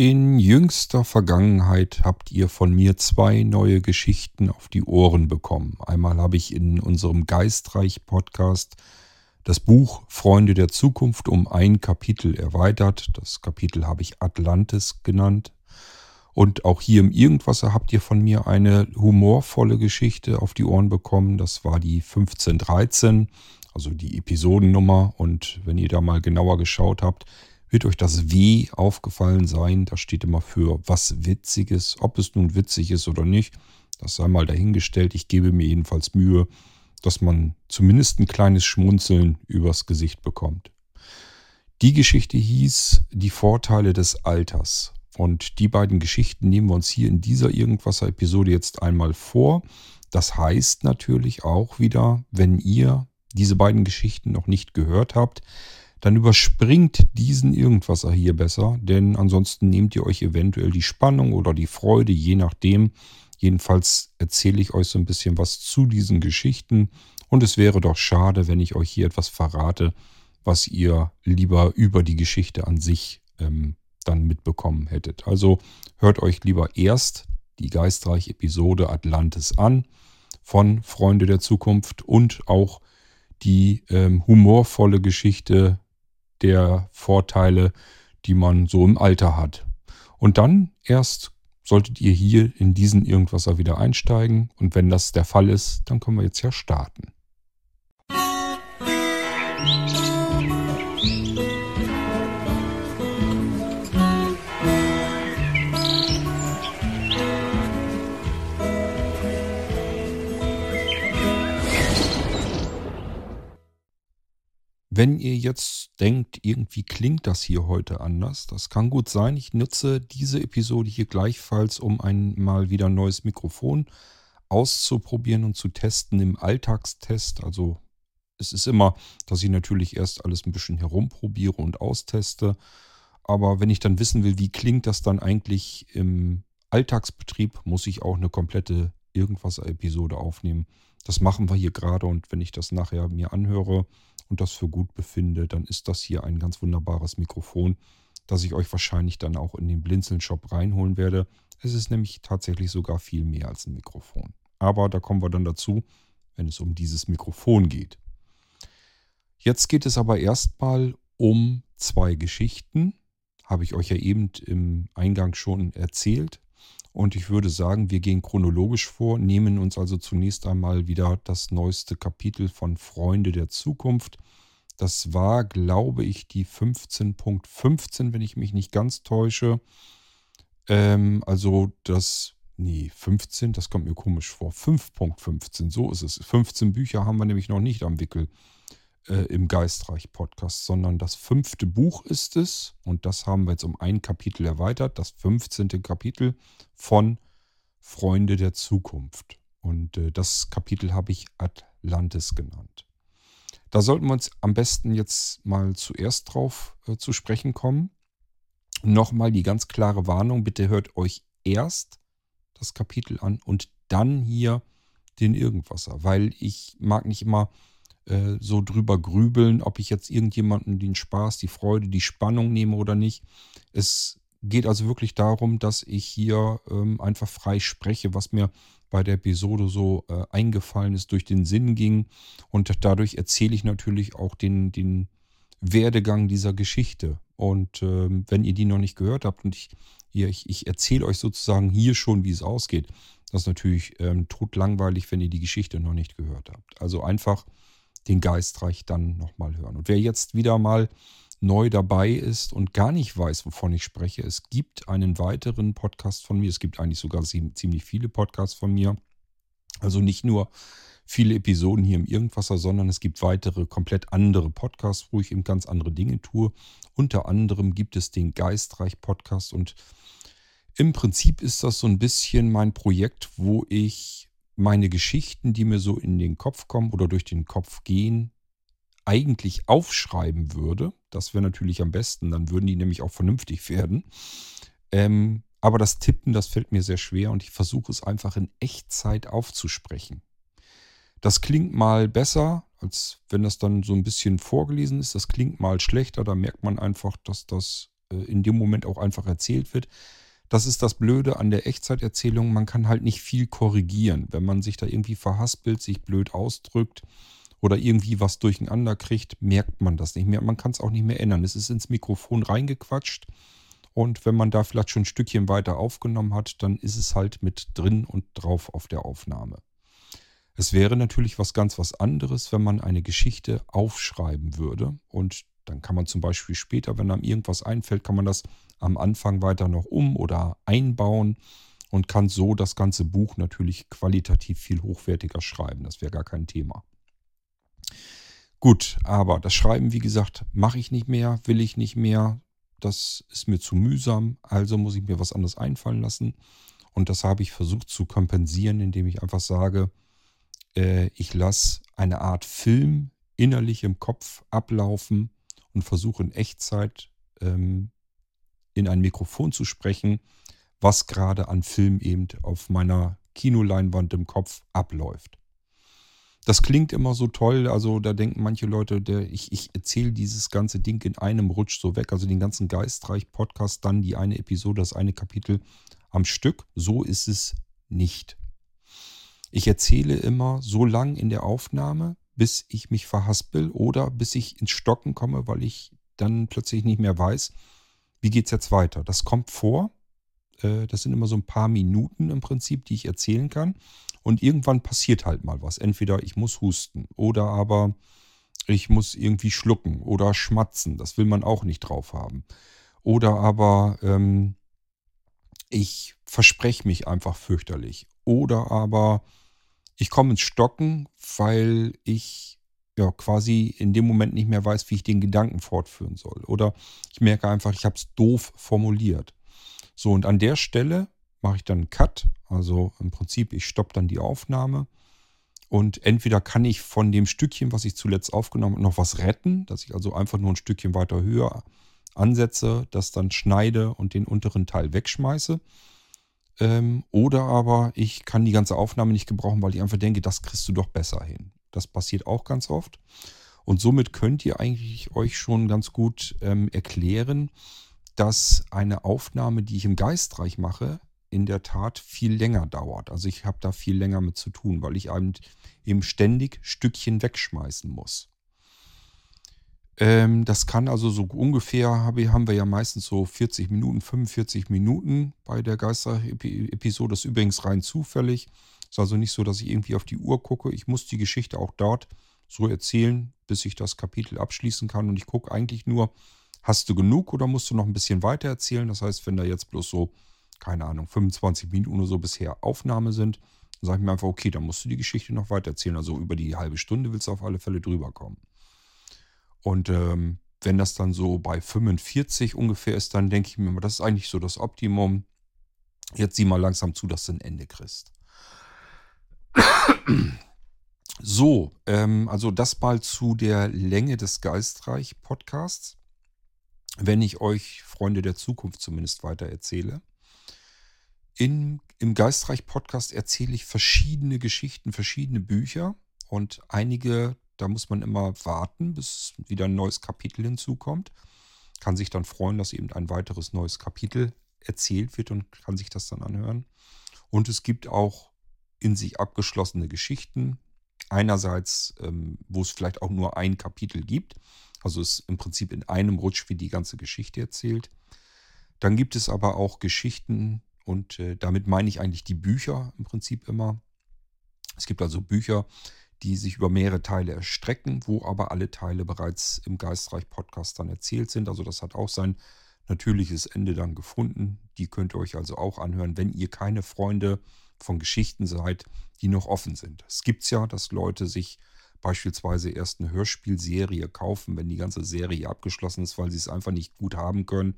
In jüngster Vergangenheit habt ihr von mir zwei neue Geschichten auf die Ohren bekommen. Einmal habe ich in unserem Geistreich-Podcast das Buch Freunde der Zukunft um ein Kapitel erweitert. Das Kapitel habe ich Atlantis genannt. Und auch hier im Irgendwasser habt ihr von mir eine humorvolle Geschichte auf die Ohren bekommen. Das war die 1513, also die Episodennummer. Und wenn ihr da mal genauer geschaut habt, wird euch das W aufgefallen sein. Das steht immer für was Witziges. Ob es nun witzig ist oder nicht, das sei mal dahingestellt. Ich gebe mir jedenfalls Mühe, dass man zumindest ein kleines Schmunzeln übers Gesicht bekommt. Die Geschichte hieß Die Vorteile des Alters. Und die beiden Geschichten nehmen wir uns hier in dieser Irgendwasser-Episode jetzt einmal vor. Das heißt natürlich auch wieder, wenn ihr diese beiden Geschichten noch nicht gehört habt, dann überspringt diesen Irgendwasser hier besser, denn ansonsten nehmt ihr euch eventuell die Spannung oder die Freude, je nachdem. Jedenfalls erzähle ich euch so ein bisschen was zu diesen Geschichten und es wäre doch schade, wenn ich euch hier etwas verrate, was ihr lieber über die Geschichte an sich ähm, dann mitbekommen hättet. Also hört euch lieber erst die geistreiche Episode Atlantis an von Freunde der Zukunft und auch die ähm, humorvolle Geschichte der Vorteile, die man so im Alter hat. Und dann erst solltet ihr hier in diesen Irgendwasser wieder einsteigen. Und wenn das der Fall ist, dann können wir jetzt ja starten. Musik Wenn ihr jetzt denkt, irgendwie klingt das hier heute anders, das kann gut sein. Ich nutze diese Episode hier gleichfalls, um einmal wieder ein neues Mikrofon auszuprobieren und zu testen im Alltagstest. Also es ist immer, dass ich natürlich erst alles ein bisschen herumprobiere und austeste. Aber wenn ich dann wissen will, wie klingt das dann eigentlich im Alltagsbetrieb, muss ich auch eine komplette Irgendwas-Episode aufnehmen. Das machen wir hier gerade und wenn ich das nachher mir anhöre, und das für gut befinde, dann ist das hier ein ganz wunderbares Mikrofon, das ich euch wahrscheinlich dann auch in den Blinzeln-Shop reinholen werde. Es ist nämlich tatsächlich sogar viel mehr als ein Mikrofon. Aber da kommen wir dann dazu, wenn es um dieses Mikrofon geht. Jetzt geht es aber erstmal um zwei Geschichten. Habe ich euch ja eben im Eingang schon erzählt. Und ich würde sagen, wir gehen chronologisch vor, nehmen uns also zunächst einmal wieder das neueste Kapitel von Freunde der Zukunft. Das war, glaube ich, die 15.15, .15, wenn ich mich nicht ganz täusche. Ähm, also das, nee, 15, das kommt mir komisch vor. 5.15, so ist es. 15 Bücher haben wir nämlich noch nicht am Wickel äh, im Geistreich-Podcast, sondern das fünfte Buch ist es. Und das haben wir jetzt um ein Kapitel erweitert. Das 15. Kapitel von Freunde der Zukunft. Und äh, das Kapitel habe ich Atlantis genannt. Da sollten wir uns am besten jetzt mal zuerst drauf äh, zu sprechen kommen. Nochmal die ganz klare Warnung, bitte hört euch erst das Kapitel an und dann hier den Irgendwasser, weil ich mag nicht immer äh, so drüber grübeln, ob ich jetzt irgendjemanden den Spaß, die Freude, die Spannung nehme oder nicht. Es geht also wirklich darum, dass ich hier ähm, einfach frei spreche, was mir bei der Episode so äh, eingefallen ist, durch den Sinn ging. Und dadurch erzähle ich natürlich auch den, den Werdegang dieser Geschichte. Und ähm, wenn ihr die noch nicht gehört habt und ich, ich, ich erzähle euch sozusagen hier schon, wie es ausgeht, das ist natürlich ähm, totlangweilig, wenn ihr die Geschichte noch nicht gehört habt. Also einfach den Geistreich dann nochmal hören. Und wer jetzt wieder mal neu dabei ist und gar nicht weiß, wovon ich spreche, es gibt einen weiteren Podcast von mir. Es gibt eigentlich sogar ziemlich viele Podcasts von mir. Also nicht nur viele Episoden hier im Irgendwasser, sondern es gibt weitere komplett andere Podcasts, wo ich eben ganz andere Dinge tue. Unter anderem gibt es den Geistreich Podcast und im Prinzip ist das so ein bisschen mein Projekt, wo ich meine Geschichten, die mir so in den Kopf kommen oder durch den Kopf gehen, eigentlich aufschreiben würde. Das wäre natürlich am besten, dann würden die nämlich auch vernünftig werden. Ähm, aber das Tippen, das fällt mir sehr schwer und ich versuche es einfach in Echtzeit aufzusprechen. Das klingt mal besser, als wenn das dann so ein bisschen vorgelesen ist. Das klingt mal schlechter. Da merkt man einfach, dass das äh, in dem Moment auch einfach erzählt wird. Das ist das Blöde an der Echtzeiterzählung. Man kann halt nicht viel korrigieren. Wenn man sich da irgendwie verhaspelt, sich blöd ausdrückt oder irgendwie was durcheinander kriegt, merkt man das nicht mehr. Man kann es auch nicht mehr ändern. Es ist ins Mikrofon reingequatscht. Und wenn man da vielleicht schon ein Stückchen weiter aufgenommen hat, dann ist es halt mit drin und drauf auf der Aufnahme. Es wäre natürlich was ganz was anderes, wenn man eine Geschichte aufschreiben würde. Und dann kann man zum Beispiel später, wenn einem irgendwas einfällt, kann man das am Anfang weiter noch um oder einbauen und kann so das ganze Buch natürlich qualitativ viel hochwertiger schreiben. Das wäre gar kein Thema. Gut, aber das Schreiben, wie gesagt, mache ich nicht mehr, will ich nicht mehr. Das ist mir zu mühsam, also muss ich mir was anderes einfallen lassen. Und das habe ich versucht zu kompensieren, indem ich einfach sage, äh, ich lasse eine Art Film innerlich im Kopf ablaufen und versuche in Echtzeit ähm, in ein Mikrofon zu sprechen, was gerade an Film eben auf meiner Kinoleinwand im Kopf abläuft. Das klingt immer so toll, also da denken manche Leute, der, ich, ich erzähle dieses ganze Ding in einem Rutsch so weg, also den ganzen Geistreich-Podcast, dann die eine Episode, das eine Kapitel am Stück. So ist es nicht. Ich erzähle immer so lang in der Aufnahme, bis ich mich verhaspel oder bis ich ins Stocken komme, weil ich dann plötzlich nicht mehr weiß, wie geht es jetzt weiter? Das kommt vor. Äh, das sind immer so ein paar Minuten im Prinzip, die ich erzählen kann. Und irgendwann passiert halt mal was. Entweder ich muss husten oder aber ich muss irgendwie schlucken oder schmatzen. Das will man auch nicht drauf haben. Oder aber ähm, ich verspreche mich einfach fürchterlich. Oder aber ich komme ins Stocken, weil ich ja, quasi in dem Moment nicht mehr weiß, wie ich den Gedanken fortführen soll. Oder ich merke einfach, ich habe es doof formuliert. So, und an der Stelle mache ich dann einen Cut. Also im Prinzip, ich stoppe dann die Aufnahme. Und entweder kann ich von dem Stückchen, was ich zuletzt aufgenommen habe, noch was retten, dass ich also einfach nur ein Stückchen weiter höher ansetze, das dann schneide und den unteren Teil wegschmeiße. Ähm, oder aber ich kann die ganze Aufnahme nicht gebrauchen, weil ich einfach denke, das kriegst du doch besser hin. Das passiert auch ganz oft. Und somit könnt ihr eigentlich euch schon ganz gut ähm, erklären, dass eine Aufnahme, die ich im Geistreich mache, in der Tat viel länger dauert. Also ich habe da viel länger mit zu tun, weil ich eben ständig Stückchen wegschmeißen muss. Ähm, das kann also so ungefähr, haben wir ja meistens so 40 Minuten, 45 Minuten bei der Geister-Episode. Das ist übrigens rein zufällig. Ist also nicht so, dass ich irgendwie auf die Uhr gucke. Ich muss die Geschichte auch dort so erzählen, bis ich das Kapitel abschließen kann. Und ich gucke eigentlich nur, hast du genug oder musst du noch ein bisschen weiter erzählen? Das heißt, wenn da jetzt bloß so, keine Ahnung, 25 Minuten oder so bisher Aufnahme sind, dann sage ich mir einfach, okay, dann musst du die Geschichte noch weiter erzählen. Also über die halbe Stunde willst du auf alle Fälle drüber kommen. Und ähm, wenn das dann so bei 45 ungefähr ist, dann denke ich mir mal, das ist eigentlich so das Optimum. Jetzt sieh mal langsam zu, dass du ein Ende kriegst. So, ähm, also das mal zu der Länge des Geistreich-Podcasts, wenn ich euch Freunde der Zukunft zumindest weiter erzähle. In, Im Geistreich-Podcast erzähle ich verschiedene Geschichten, verschiedene Bücher und einige, da muss man immer warten, bis wieder ein neues Kapitel hinzukommt. Kann sich dann freuen, dass eben ein weiteres neues Kapitel erzählt wird und kann sich das dann anhören. Und es gibt auch in sich abgeschlossene Geschichten. Einerseits, ähm, wo es vielleicht auch nur ein Kapitel gibt. Also es im Prinzip in einem Rutsch wie die ganze Geschichte erzählt. Dann gibt es aber auch Geschichten und äh, damit meine ich eigentlich die Bücher im Prinzip immer. Es gibt also Bücher, die sich über mehrere Teile erstrecken, wo aber alle Teile bereits im Geistreich-Podcast dann erzählt sind. Also das hat auch sein natürliches Ende dann gefunden. Die könnt ihr euch also auch anhören, wenn ihr keine Freunde von Geschichten seid, die noch offen sind. Es gibt ja, dass Leute sich beispielsweise erst eine Hörspielserie kaufen, wenn die ganze Serie abgeschlossen ist, weil sie es einfach nicht gut haben können,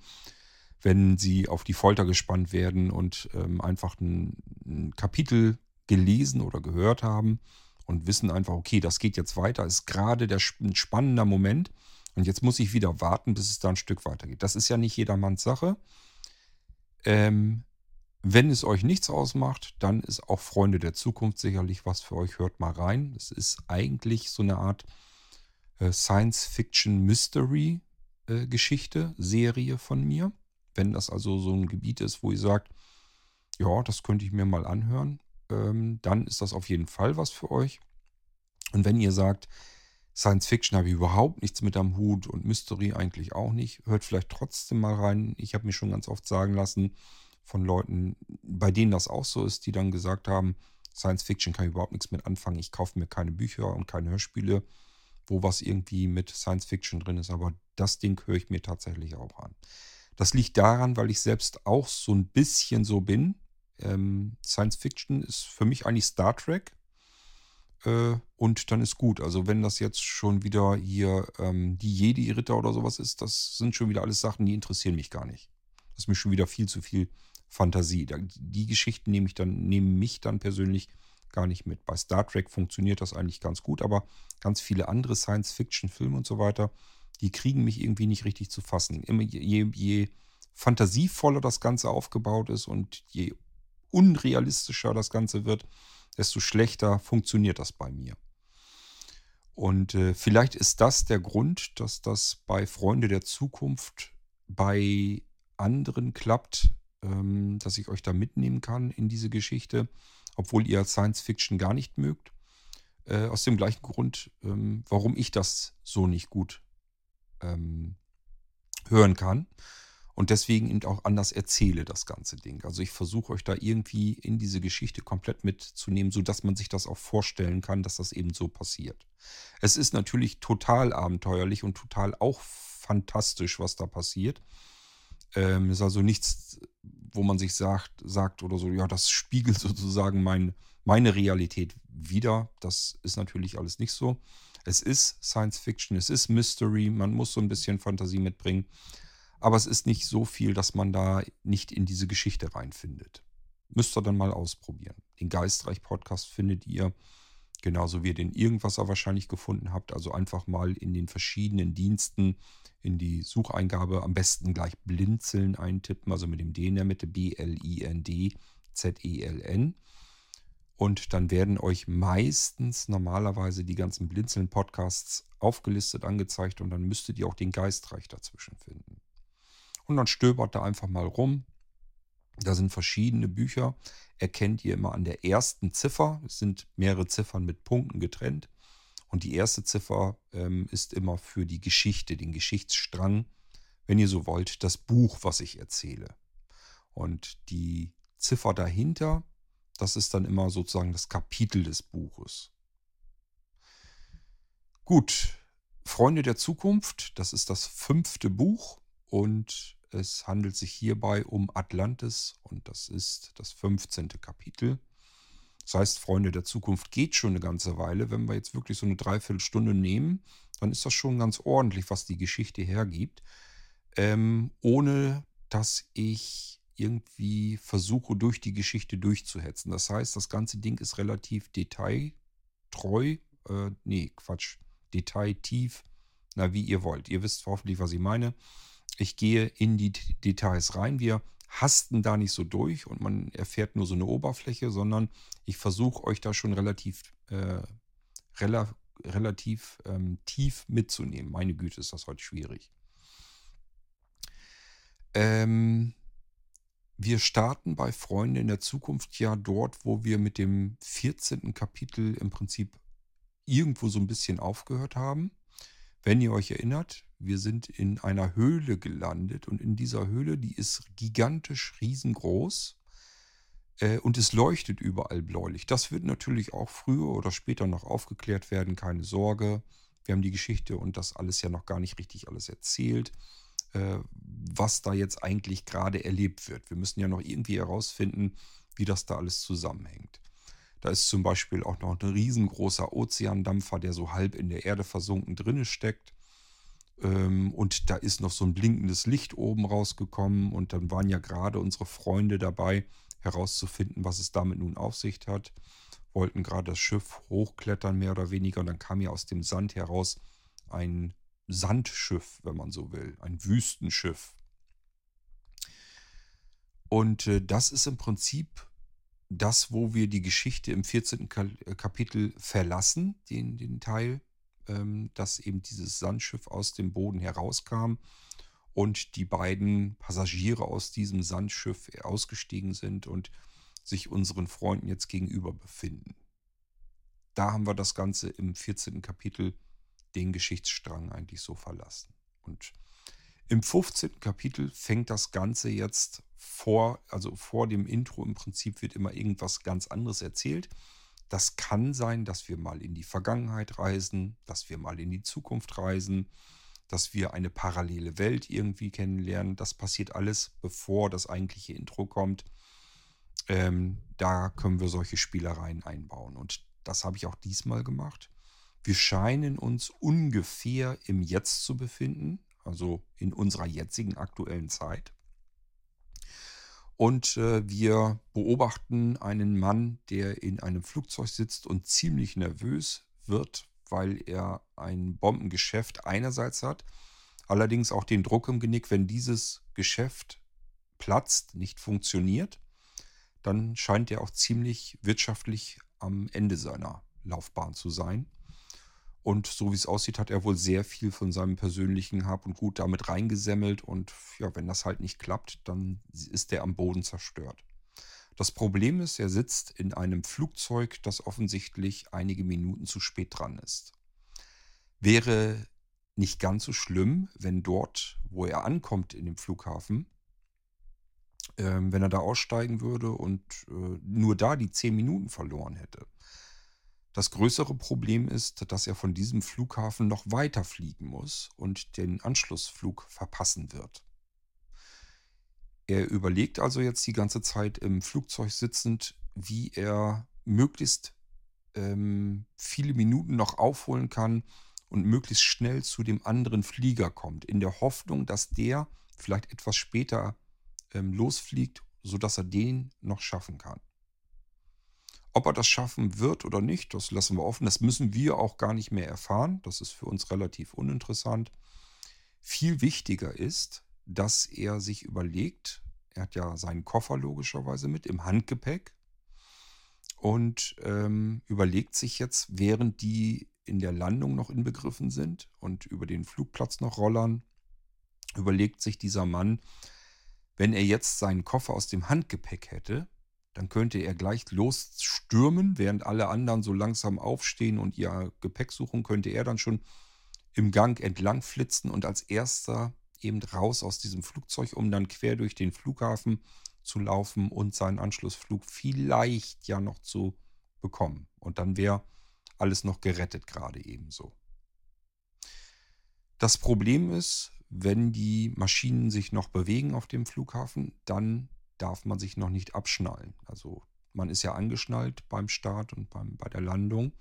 wenn sie auf die Folter gespannt werden und ähm, einfach ein, ein Kapitel gelesen oder gehört haben und wissen einfach, okay, das geht jetzt weiter, ist gerade der ein spannender Moment und jetzt muss ich wieder warten, bis es da ein Stück weitergeht. Das ist ja nicht jedermanns Sache. Ähm, wenn es euch nichts ausmacht, dann ist auch Freunde der Zukunft sicherlich was für euch. Hört mal rein. Es ist eigentlich so eine Art äh, Science-Fiction-Mystery. Geschichte, Serie von mir. Wenn das also so ein Gebiet ist, wo ihr sagt, ja, das könnte ich mir mal anhören, ähm, dann ist das auf jeden Fall was für euch. Und wenn ihr sagt, Science Fiction habe ich überhaupt nichts mit am Hut und Mystery eigentlich auch nicht, hört vielleicht trotzdem mal rein. Ich habe mir schon ganz oft sagen lassen von Leuten, bei denen das auch so ist, die dann gesagt haben, Science Fiction kann ich überhaupt nichts mit anfangen. Ich kaufe mir keine Bücher und keine Hörspiele, wo was irgendwie mit Science Fiction drin ist. Aber das Ding höre ich mir tatsächlich auch an. Das liegt daran, weil ich selbst auch so ein bisschen so bin. Ähm, Science Fiction ist für mich eigentlich Star Trek. Äh, und dann ist gut. Also wenn das jetzt schon wieder hier ähm, die Jedi-Ritter oder sowas ist, das sind schon wieder alles Sachen, die interessieren mich gar nicht. Ist mir schon wieder viel zu viel Fantasie. Die Geschichten nehme ich dann, nehmen mich dann persönlich gar nicht mit. Bei Star Trek funktioniert das eigentlich ganz gut, aber ganz viele andere Science-Fiction-Filme und so weiter, die kriegen mich irgendwie nicht richtig zu fassen. Immer je, je fantasievoller das Ganze aufgebaut ist und je unrealistischer das Ganze wird, desto schlechter funktioniert das bei mir. Und äh, vielleicht ist das der Grund, dass das bei Freunde der Zukunft bei anderen klappt, ähm, dass ich euch da mitnehmen kann in diese Geschichte, obwohl ihr Science Fiction gar nicht mögt. Äh, aus dem gleichen Grund, ähm, warum ich das so nicht gut ähm, hören kann und deswegen eben auch anders erzähle das ganze Ding. Also ich versuche euch da irgendwie in diese Geschichte komplett mitzunehmen, sodass man sich das auch vorstellen kann, dass das eben so passiert. Es ist natürlich total abenteuerlich und total auch fantastisch, was da passiert. Ähm, ist also nichts, wo man sich sagt, sagt oder so, ja, das spiegelt sozusagen mein, meine Realität wieder. Das ist natürlich alles nicht so. Es ist Science Fiction, es ist Mystery, man muss so ein bisschen Fantasie mitbringen. Aber es ist nicht so viel, dass man da nicht in diese Geschichte reinfindet. Müsst ihr dann mal ausprobieren. Den Geistreich-Podcast findet ihr, genauso wie ihr den Irgendwasser wahrscheinlich gefunden habt. Also einfach mal in den verschiedenen Diensten in die Sucheingabe am besten gleich Blinzeln eintippen, also mit dem D in der Mitte, B-L-I-N-D-Z-E-L-N. Und dann werden euch meistens normalerweise die ganzen Blinzeln-Podcasts aufgelistet, angezeigt und dann müsstet ihr auch den Geistreich dazwischen finden. Und dann stöbert da einfach mal rum. Da sind verschiedene Bücher. Erkennt ihr immer an der ersten Ziffer. Es sind mehrere Ziffern mit Punkten getrennt. Und die erste Ziffer ähm, ist immer für die Geschichte, den Geschichtsstrang, wenn ihr so wollt, das Buch, was ich erzähle. Und die Ziffer dahinter, das ist dann immer sozusagen das Kapitel des Buches. Gut, Freunde der Zukunft, das ist das fünfte Buch und es handelt sich hierbei um Atlantis und das ist das 15. Kapitel. Das heißt, Freunde der Zukunft geht schon eine ganze Weile. Wenn wir jetzt wirklich so eine Dreiviertelstunde nehmen, dann ist das schon ganz ordentlich, was die Geschichte hergibt. Ähm, ohne dass ich irgendwie versuche, durch die Geschichte durchzuhetzen. Das heißt, das ganze Ding ist relativ detailtreu. Äh, nee, Quatsch. Detailtief. Na, wie ihr wollt. Ihr wisst hoffentlich, was ich meine. Ich gehe in die Details rein. Wir hasten da nicht so durch und man erfährt nur so eine Oberfläche, sondern ich versuche euch da schon relativ, äh, rela relativ ähm, tief mitzunehmen. Meine Güte, ist das heute schwierig. Ähm, wir starten bei Freunde in der Zukunft ja dort, wo wir mit dem 14. Kapitel im Prinzip irgendwo so ein bisschen aufgehört haben. Wenn ihr euch erinnert, wir sind in einer Höhle gelandet und in dieser Höhle, die ist gigantisch riesengroß äh, und es leuchtet überall bläulich. Das wird natürlich auch früher oder später noch aufgeklärt werden, keine Sorge. Wir haben die Geschichte und das alles ja noch gar nicht richtig alles erzählt, äh, was da jetzt eigentlich gerade erlebt wird. Wir müssen ja noch irgendwie herausfinden, wie das da alles zusammenhängt. Da ist zum Beispiel auch noch ein riesengroßer Ozeandampfer, der so halb in der Erde versunken drinne steckt. Ähm, und da ist noch so ein blinkendes Licht oben rausgekommen. Und dann waren ja gerade unsere Freunde dabei, herauszufinden, was es damit nun auf sich hat. Wollten gerade das Schiff hochklettern, mehr oder weniger. Und dann kam ja aus dem Sand heraus ein Sandschiff, wenn man so will. Ein Wüstenschiff. Und äh, das ist im Prinzip das, wo wir die Geschichte im 14. Kapitel verlassen, den, den Teil, ähm, dass eben dieses Sandschiff aus dem Boden herauskam und die beiden Passagiere aus diesem Sandschiff ausgestiegen sind und sich unseren Freunden jetzt gegenüber befinden. Da haben wir das Ganze im 14. Kapitel den Geschichtsstrang eigentlich so verlassen. Und im 15. Kapitel fängt das Ganze jetzt vor, also vor dem Intro im Prinzip wird immer irgendwas ganz anderes erzählt. Das kann sein, dass wir mal in die Vergangenheit reisen, dass wir mal in die Zukunft reisen, dass wir eine parallele Welt irgendwie kennenlernen. Das passiert alles, bevor das eigentliche Intro kommt. Ähm, da können wir solche Spielereien einbauen. Und das habe ich auch diesmal gemacht. Wir scheinen uns ungefähr im Jetzt zu befinden, also in unserer jetzigen aktuellen Zeit. Und äh, wir beobachten einen Mann, der in einem Flugzeug sitzt und ziemlich nervös wird, weil er ein Bombengeschäft einerseits hat, allerdings auch den Druck im Genick, wenn dieses Geschäft platzt, nicht funktioniert, dann scheint er auch ziemlich wirtschaftlich am Ende seiner Laufbahn zu sein. Und so wie es aussieht, hat er wohl sehr viel von seinem persönlichen Hab und Gut damit reingesemmelt. Und ja, wenn das halt nicht klappt, dann ist er am Boden zerstört. Das Problem ist, er sitzt in einem Flugzeug, das offensichtlich einige Minuten zu spät dran ist. Wäre nicht ganz so schlimm, wenn dort, wo er ankommt in dem Flughafen, ähm, wenn er da aussteigen würde und äh, nur da die zehn Minuten verloren hätte. Das größere Problem ist, dass er von diesem Flughafen noch weiter fliegen muss und den Anschlussflug verpassen wird. Er überlegt also jetzt die ganze Zeit im Flugzeug sitzend, wie er möglichst ähm, viele Minuten noch aufholen kann und möglichst schnell zu dem anderen Flieger kommt, in der Hoffnung, dass der vielleicht etwas später ähm, losfliegt, sodass er den noch schaffen kann. Ob er das schaffen wird oder nicht, das lassen wir offen. Das müssen wir auch gar nicht mehr erfahren. Das ist für uns relativ uninteressant. Viel wichtiger ist, dass er sich überlegt, er hat ja seinen Koffer logischerweise mit im Handgepäck und ähm, überlegt sich jetzt, während die in der Landung noch inbegriffen sind und über den Flugplatz noch rollern, überlegt sich dieser Mann, wenn er jetzt seinen Koffer aus dem Handgepäck hätte, dann könnte er gleich losstürmen, während alle anderen so langsam aufstehen und ihr Gepäck suchen, könnte er dann schon im Gang entlang flitzen und als erster eben raus aus diesem Flugzeug, um dann quer durch den Flughafen zu laufen und seinen Anschlussflug vielleicht ja noch zu bekommen. Und dann wäre alles noch gerettet gerade ebenso. Das Problem ist, wenn die Maschinen sich noch bewegen auf dem Flughafen, dann darf man sich noch nicht abschnallen. Also man ist ja angeschnallt beim Start und beim, bei der Landung.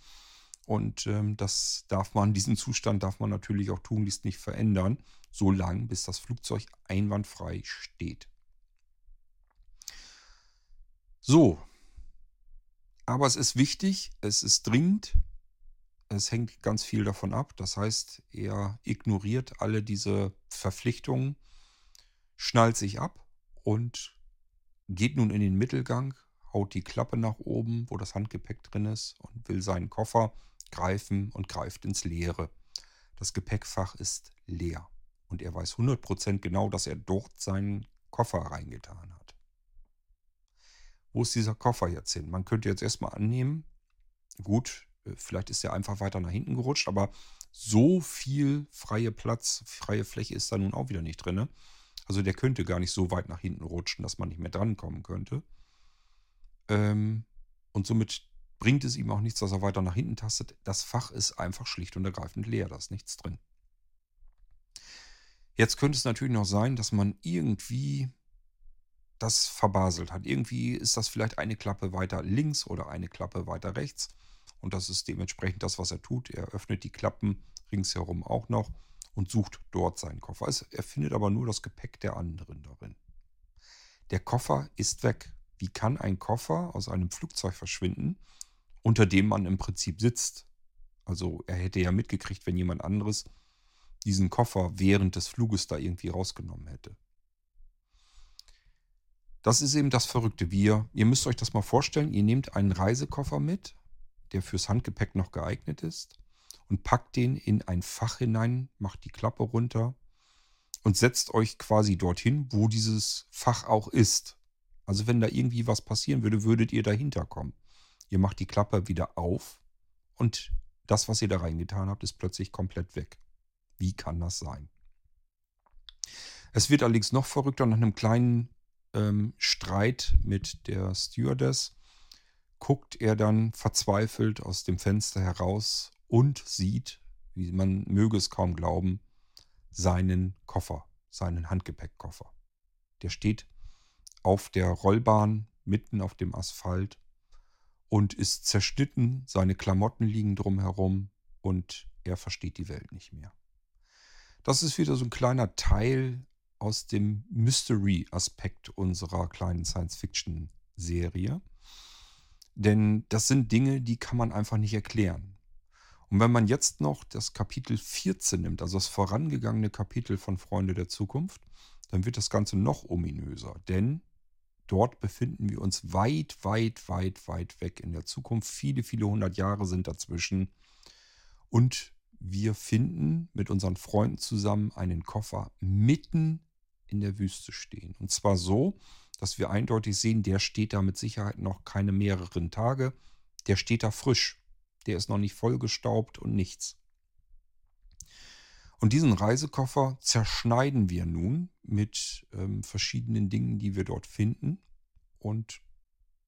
Und ähm, das darf man, diesen Zustand darf man natürlich auch tunlichst nicht verändern, so lange, bis das Flugzeug einwandfrei steht. So, aber es ist wichtig, es ist dringend, es hängt ganz viel davon ab. Das heißt, er ignoriert alle diese Verpflichtungen, schnallt sich ab und geht nun in den Mittelgang, haut die Klappe nach oben, wo das Handgepäck drin ist und will seinen Koffer greifen und greift ins Leere. Das Gepäckfach ist leer und er weiß 100% genau, dass er dort seinen Koffer reingetan hat. Wo ist dieser Koffer jetzt hin? Man könnte jetzt erstmal annehmen, gut, äh, vielleicht ist er einfach weiter nach hinten gerutscht, aber so viel freie Platz, freie Fläche ist da nun auch wieder nicht drin. Also der könnte gar nicht so weit nach hinten rutschen, dass man nicht mehr drankommen könnte. Ähm, und somit bringt es ihm auch nichts, dass er weiter nach hinten tastet. Das Fach ist einfach schlicht und ergreifend leer, da ist nichts drin. Jetzt könnte es natürlich noch sein, dass man irgendwie das verbaselt hat. Irgendwie ist das vielleicht eine Klappe weiter links oder eine Klappe weiter rechts. Und das ist dementsprechend das, was er tut. Er öffnet die Klappen ringsherum auch noch und sucht dort seinen Koffer. Er findet aber nur das Gepäck der anderen darin. Der Koffer ist weg. Wie kann ein Koffer aus einem Flugzeug verschwinden, unter dem man im Prinzip sitzt. Also er hätte ja mitgekriegt, wenn jemand anderes diesen Koffer während des Fluges da irgendwie rausgenommen hätte. Das ist eben das Verrückte. Wir, ihr müsst euch das mal vorstellen, ihr nehmt einen Reisekoffer mit, der fürs Handgepäck noch geeignet ist. Und packt den in ein Fach hinein, macht die Klappe runter und setzt euch quasi dorthin, wo dieses Fach auch ist. Also wenn da irgendwie was passieren würde, würdet ihr dahinter kommen. Ihr macht die Klappe wieder auf und das, was ihr da reingetan habt, ist plötzlich komplett weg. Wie kann das sein? Es wird allerdings noch verrückter nach einem kleinen ähm, Streit mit der Stewardess guckt er dann verzweifelt aus dem Fenster heraus und sieht, wie man möge es kaum glauben, seinen Koffer, seinen Handgepäckkoffer. Der steht auf der Rollbahn mitten auf dem Asphalt und ist zerschnitten, seine Klamotten liegen drumherum und er versteht die Welt nicht mehr. Das ist wieder so ein kleiner Teil aus dem Mystery-Aspekt unserer kleinen Science-Fiction-Serie. Denn das sind Dinge, die kann man einfach nicht erklären. Und wenn man jetzt noch das Kapitel 14 nimmt, also das vorangegangene Kapitel von Freunde der Zukunft, dann wird das Ganze noch ominöser. Denn dort befinden wir uns weit, weit, weit, weit weg in der Zukunft. Viele, viele hundert Jahre sind dazwischen. Und wir finden mit unseren Freunden zusammen einen Koffer mitten in der Wüste stehen. Und zwar so, dass wir eindeutig sehen, der steht da mit Sicherheit noch keine mehreren Tage. Der steht da frisch. Der ist noch nicht vollgestaubt und nichts. Und diesen Reisekoffer zerschneiden wir nun mit ähm, verschiedenen Dingen, die wir dort finden und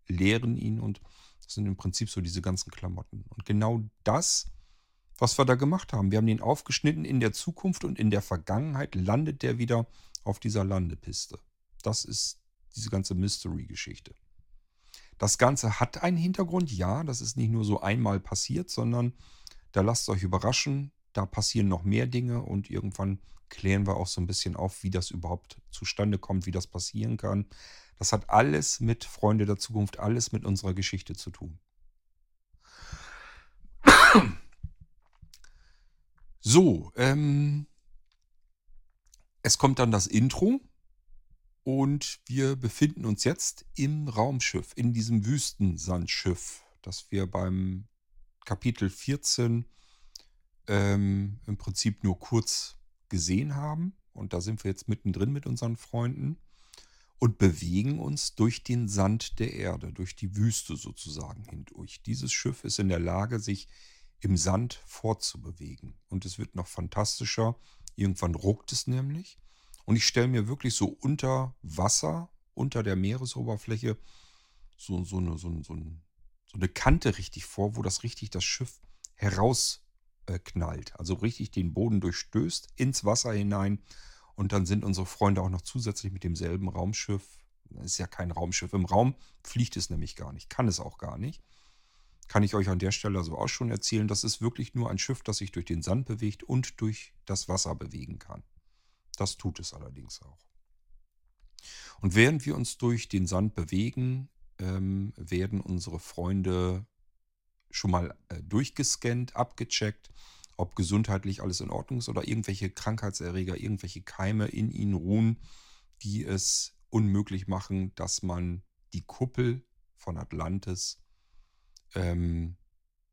leeren ihn. Und das sind im Prinzip so diese ganzen Klamotten. Und genau das, was wir da gemacht haben, wir haben den aufgeschnitten in der Zukunft und in der Vergangenheit landet der wieder auf dieser Landepiste. Das ist diese ganze Mystery-Geschichte. Das Ganze hat einen Hintergrund, ja, das ist nicht nur so einmal passiert, sondern da lasst euch überraschen, da passieren noch mehr Dinge und irgendwann klären wir auch so ein bisschen auf, wie das überhaupt zustande kommt, wie das passieren kann. Das hat alles mit Freunde der Zukunft, alles mit unserer Geschichte zu tun. So, ähm, es kommt dann das Intro. Und wir befinden uns jetzt im Raumschiff, in diesem Wüstensandschiff, das wir beim Kapitel 14 ähm, im Prinzip nur kurz gesehen haben. Und da sind wir jetzt mittendrin mit unseren Freunden und bewegen uns durch den Sand der Erde, durch die Wüste sozusagen hindurch. Dieses Schiff ist in der Lage, sich im Sand fortzubewegen. Und es wird noch fantastischer. Irgendwann ruckt es nämlich. Und ich stelle mir wirklich so unter Wasser, unter der Meeresoberfläche, so, so, eine, so, so, so eine Kante richtig vor, wo das richtig das Schiff herausknallt. Äh, also richtig den Boden durchstößt, ins Wasser hinein. Und dann sind unsere Freunde auch noch zusätzlich mit demselben Raumschiff. Das ist ja kein Raumschiff. Im Raum fliegt es nämlich gar nicht, kann es auch gar nicht. Kann ich euch an der Stelle also auch schon erzählen, das ist wirklich nur ein Schiff, das sich durch den Sand bewegt und durch das Wasser bewegen kann. Das tut es allerdings auch. Und während wir uns durch den Sand bewegen, ähm, werden unsere Freunde schon mal äh, durchgescannt, abgecheckt, ob gesundheitlich alles in Ordnung ist oder irgendwelche Krankheitserreger, irgendwelche Keime in ihnen ruhen, die es unmöglich machen, dass man die Kuppel von Atlantis, ähm,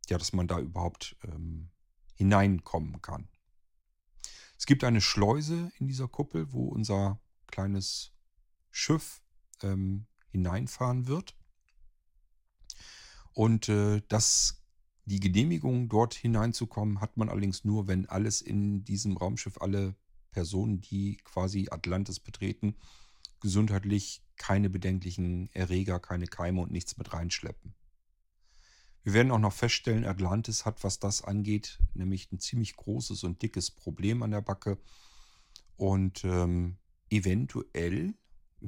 ja, dass man da überhaupt ähm, hineinkommen kann. Es gibt eine Schleuse in dieser Kuppel, wo unser kleines Schiff ähm, hineinfahren wird. Und äh, das, die Genehmigung, dort hineinzukommen, hat man allerdings nur, wenn alles in diesem Raumschiff, alle Personen, die quasi Atlantis betreten, gesundheitlich keine bedenklichen Erreger, keine Keime und nichts mit reinschleppen. Wir werden auch noch feststellen, Atlantis hat, was das angeht, nämlich ein ziemlich großes und dickes Problem an der Backe. Und ähm, eventuell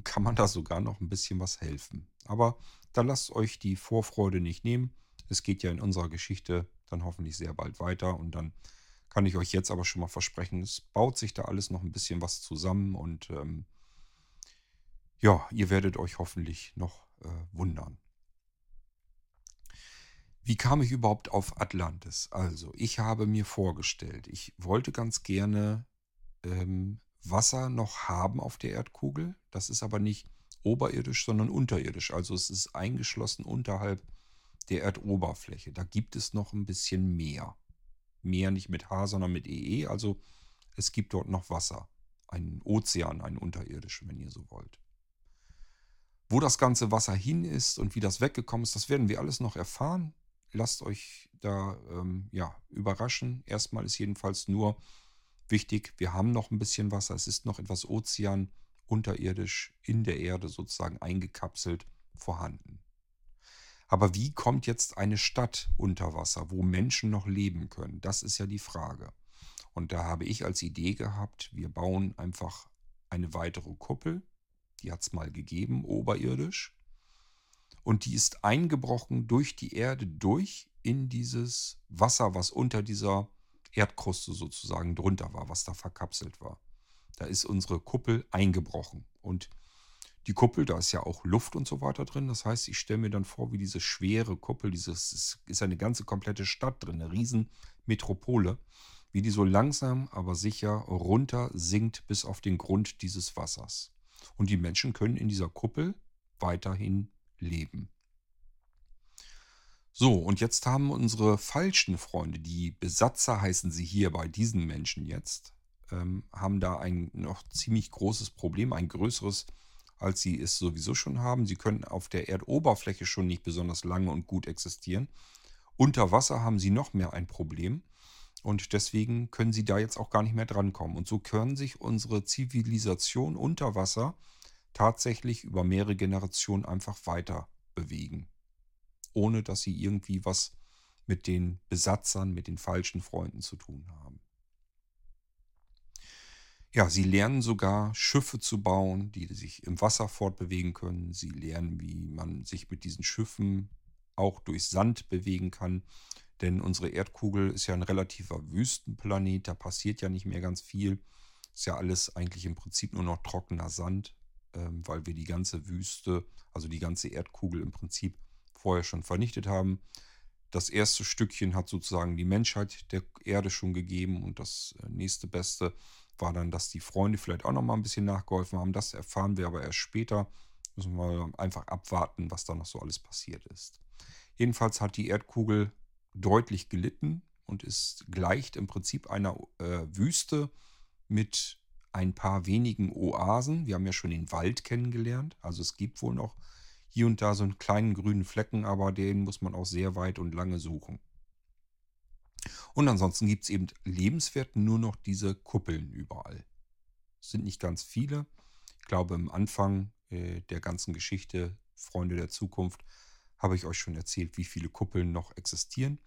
kann man da sogar noch ein bisschen was helfen. Aber da lasst euch die Vorfreude nicht nehmen. Es geht ja in unserer Geschichte dann hoffentlich sehr bald weiter. Und dann kann ich euch jetzt aber schon mal versprechen, es baut sich da alles noch ein bisschen was zusammen. Und ähm, ja, ihr werdet euch hoffentlich noch äh, wundern. Wie kam ich überhaupt auf Atlantis? Also, ich habe mir vorgestellt, ich wollte ganz gerne ähm, Wasser noch haben auf der Erdkugel. Das ist aber nicht oberirdisch, sondern unterirdisch. Also es ist eingeschlossen unterhalb der Erdoberfläche. Da gibt es noch ein bisschen mehr. Meer nicht mit H, sondern mit EE. Also es gibt dort noch Wasser. Ein Ozean, ein unterirdischen, wenn ihr so wollt. Wo das ganze Wasser hin ist und wie das weggekommen ist, das werden wir alles noch erfahren. Lasst euch da ähm, ja, überraschen. Erstmal ist jedenfalls nur wichtig, wir haben noch ein bisschen Wasser. Es ist noch etwas Ozean unterirdisch in der Erde sozusagen eingekapselt vorhanden. Aber wie kommt jetzt eine Stadt unter Wasser, wo Menschen noch leben können? Das ist ja die Frage. Und da habe ich als Idee gehabt, wir bauen einfach eine weitere Kuppel. Die hat es mal gegeben, oberirdisch. Und die ist eingebrochen durch die Erde durch in dieses Wasser, was unter dieser Erdkruste sozusagen drunter war, was da verkapselt war. Da ist unsere Kuppel eingebrochen. Und die Kuppel, da ist ja auch Luft und so weiter drin. Das heißt, ich stelle mir dann vor, wie diese schwere Kuppel, dieses ist eine ganze komplette Stadt drin, eine Riesenmetropole, wie die so langsam, aber sicher runter sinkt bis auf den Grund dieses Wassers. Und die Menschen können in dieser Kuppel weiterhin leben. So, und jetzt haben unsere falschen Freunde, die Besatzer heißen sie hier bei diesen Menschen jetzt, ähm, haben da ein noch ziemlich großes Problem, ein größeres, als sie es sowieso schon haben. Sie können auf der Erdoberfläche schon nicht besonders lange und gut existieren. Unter Wasser haben sie noch mehr ein Problem. Und deswegen können sie da jetzt auch gar nicht mehr drankommen. Und so können sich unsere Zivilisation unter Wasser tatsächlich über mehrere Generationen einfach weiter bewegen ohne dass sie irgendwie was mit den Besatzern, mit den falschen Freunden zu tun haben. Ja, sie lernen sogar Schiffe zu bauen, die sich im Wasser fortbewegen können. Sie lernen, wie man sich mit diesen Schiffen auch durch Sand bewegen kann. Denn unsere Erdkugel ist ja ein relativer Wüstenplanet, da passiert ja nicht mehr ganz viel. Ist ja alles eigentlich im Prinzip nur noch trockener Sand, ähm, weil wir die ganze Wüste, also die ganze Erdkugel im Prinzip vorher schon vernichtet haben. Das erste Stückchen hat sozusagen die Menschheit der Erde schon gegeben und das äh, nächste Beste war dann, dass die Freunde vielleicht auch noch mal ein bisschen nachgeholfen haben. Das erfahren wir aber erst später. Müssen wir einfach abwarten, was da noch so alles passiert ist. Jedenfalls hat die Erdkugel deutlich gelitten und ist gleicht im Prinzip einer äh, Wüste mit ein paar wenigen Oasen. Wir haben ja schon den Wald kennengelernt. Also es gibt wohl noch hier und da so einen kleinen grünen Flecken, aber den muss man auch sehr weit und lange suchen. Und ansonsten gibt es eben lebenswert nur noch diese Kuppeln überall. Es sind nicht ganz viele. Ich glaube, im Anfang äh, der ganzen Geschichte, Freunde der Zukunft, habe ich euch schon erzählt, wie viele Kuppeln noch existieren.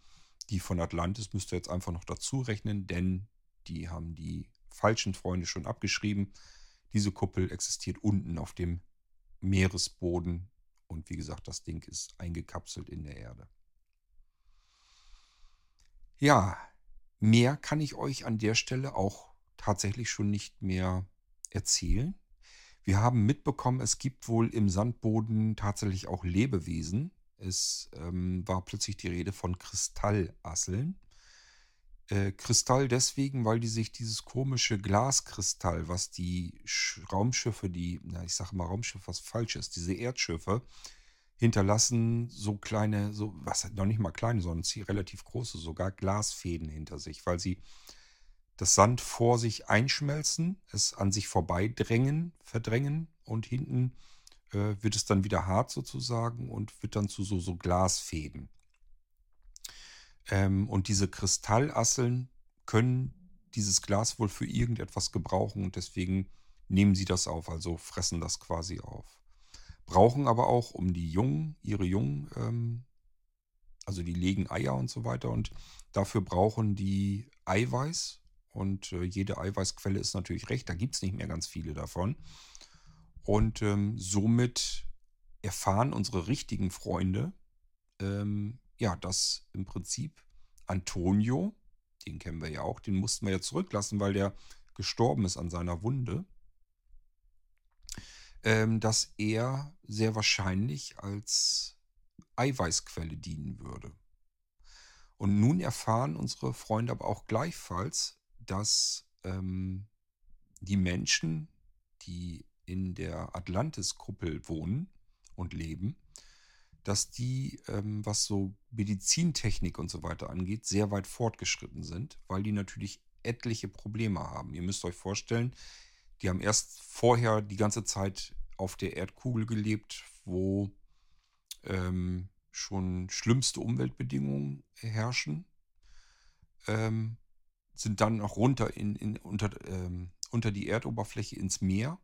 Die von Atlantis müsst ihr jetzt einfach noch dazu rechnen, denn die haben die falschen Freunde schon abgeschrieben. Diese Kuppel existiert unten auf dem Meeresboden und wie gesagt, das Ding ist eingekapselt in der Erde. Ja, mehr kann ich euch an der Stelle auch tatsächlich schon nicht mehr erzählen. Wir haben mitbekommen, es gibt wohl im Sandboden tatsächlich auch Lebewesen. Es ähm, war plötzlich die Rede von Kristallasseln. Äh, Kristall deswegen, weil die sich dieses komische Glaskristall, was die Sch Raumschiffe, die, na, ich sage mal Raumschiff, was falsch ist, diese Erdschiffe, hinterlassen so kleine, so, was noch nicht mal kleine, sondern relativ große, sogar Glasfäden hinter sich, weil sie das Sand vor sich einschmelzen, es an sich vorbeidrängen, verdrängen und hinten äh, wird es dann wieder hart sozusagen und wird dann zu so, so Glasfäden. Ähm, und diese Kristallasseln können dieses Glas wohl für irgendetwas gebrauchen und deswegen nehmen sie das auf, also fressen das quasi auf. Brauchen aber auch, um die Jungen, ihre Jungen, ähm, also die legen Eier und so weiter und dafür brauchen die Eiweiß und äh, jede Eiweißquelle ist natürlich recht, da gibt es nicht mehr ganz viele davon. Und ähm, somit erfahren unsere richtigen Freunde, ähm, ja, dass im Prinzip Antonio, den kennen wir ja auch, den mussten wir ja zurücklassen, weil der gestorben ist an seiner Wunde, ähm, dass er sehr wahrscheinlich als Eiweißquelle dienen würde. Und nun erfahren unsere Freunde aber auch gleichfalls, dass ähm, die Menschen, die in der Atlantis-Kuppel wohnen und leben, dass die, ähm, was so Medizintechnik und so weiter angeht, sehr weit fortgeschritten sind, weil die natürlich etliche Probleme haben. Ihr müsst euch vorstellen, die haben erst vorher die ganze Zeit auf der Erdkugel gelebt, wo ähm, schon schlimmste Umweltbedingungen herrschen, ähm, sind dann auch runter in, in, unter, ähm, unter die Erdoberfläche ins Meer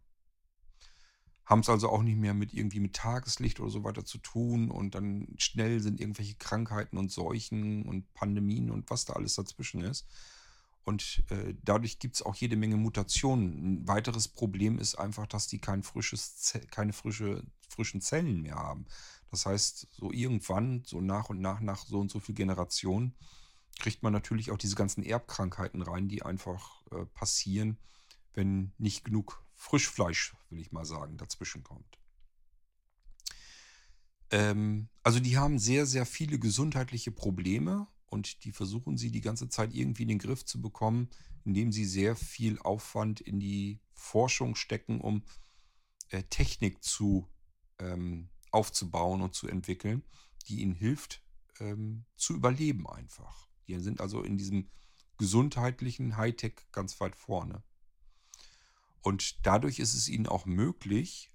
haben es also auch nicht mehr mit irgendwie mit Tageslicht oder so weiter zu tun und dann schnell sind irgendwelche Krankheiten und Seuchen und Pandemien und was da alles dazwischen ist. Und äh, dadurch gibt es auch jede Menge Mutationen. Ein weiteres Problem ist einfach, dass die kein frisches, keine frische, frischen Zellen mehr haben. Das heißt, so irgendwann, so nach und nach, nach so und so viel Generationen, kriegt man natürlich auch diese ganzen Erbkrankheiten rein, die einfach äh, passieren, wenn nicht genug Frischfleisch, will ich mal sagen, dazwischen kommt. Ähm, also die haben sehr, sehr viele gesundheitliche Probleme und die versuchen sie die ganze Zeit irgendwie in den Griff zu bekommen, indem sie sehr viel Aufwand in die Forschung stecken, um äh, Technik zu ähm, aufzubauen und zu entwickeln, die ihnen hilft, ähm, zu überleben einfach. Die sind also in diesem gesundheitlichen Hightech ganz weit vorne. Und dadurch ist es ihnen auch möglich,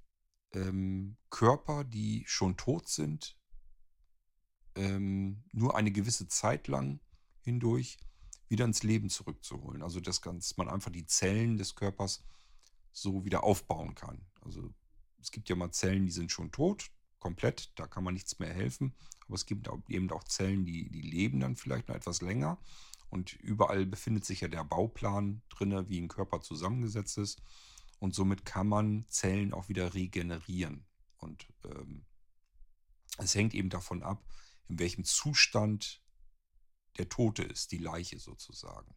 ähm, Körper, die schon tot sind, ähm, nur eine gewisse Zeit lang hindurch wieder ins Leben zurückzuholen. Also dass man einfach die Zellen des Körpers so wieder aufbauen kann. Also es gibt ja mal Zellen, die sind schon tot, komplett, da kann man nichts mehr helfen. Aber es gibt eben auch Zellen, die, die leben dann vielleicht noch etwas länger. Und überall befindet sich ja der Bauplan drin, wie ein Körper zusammengesetzt ist. Und somit kann man Zellen auch wieder regenerieren. Und ähm, es hängt eben davon ab, in welchem Zustand der Tote ist, die Leiche sozusagen.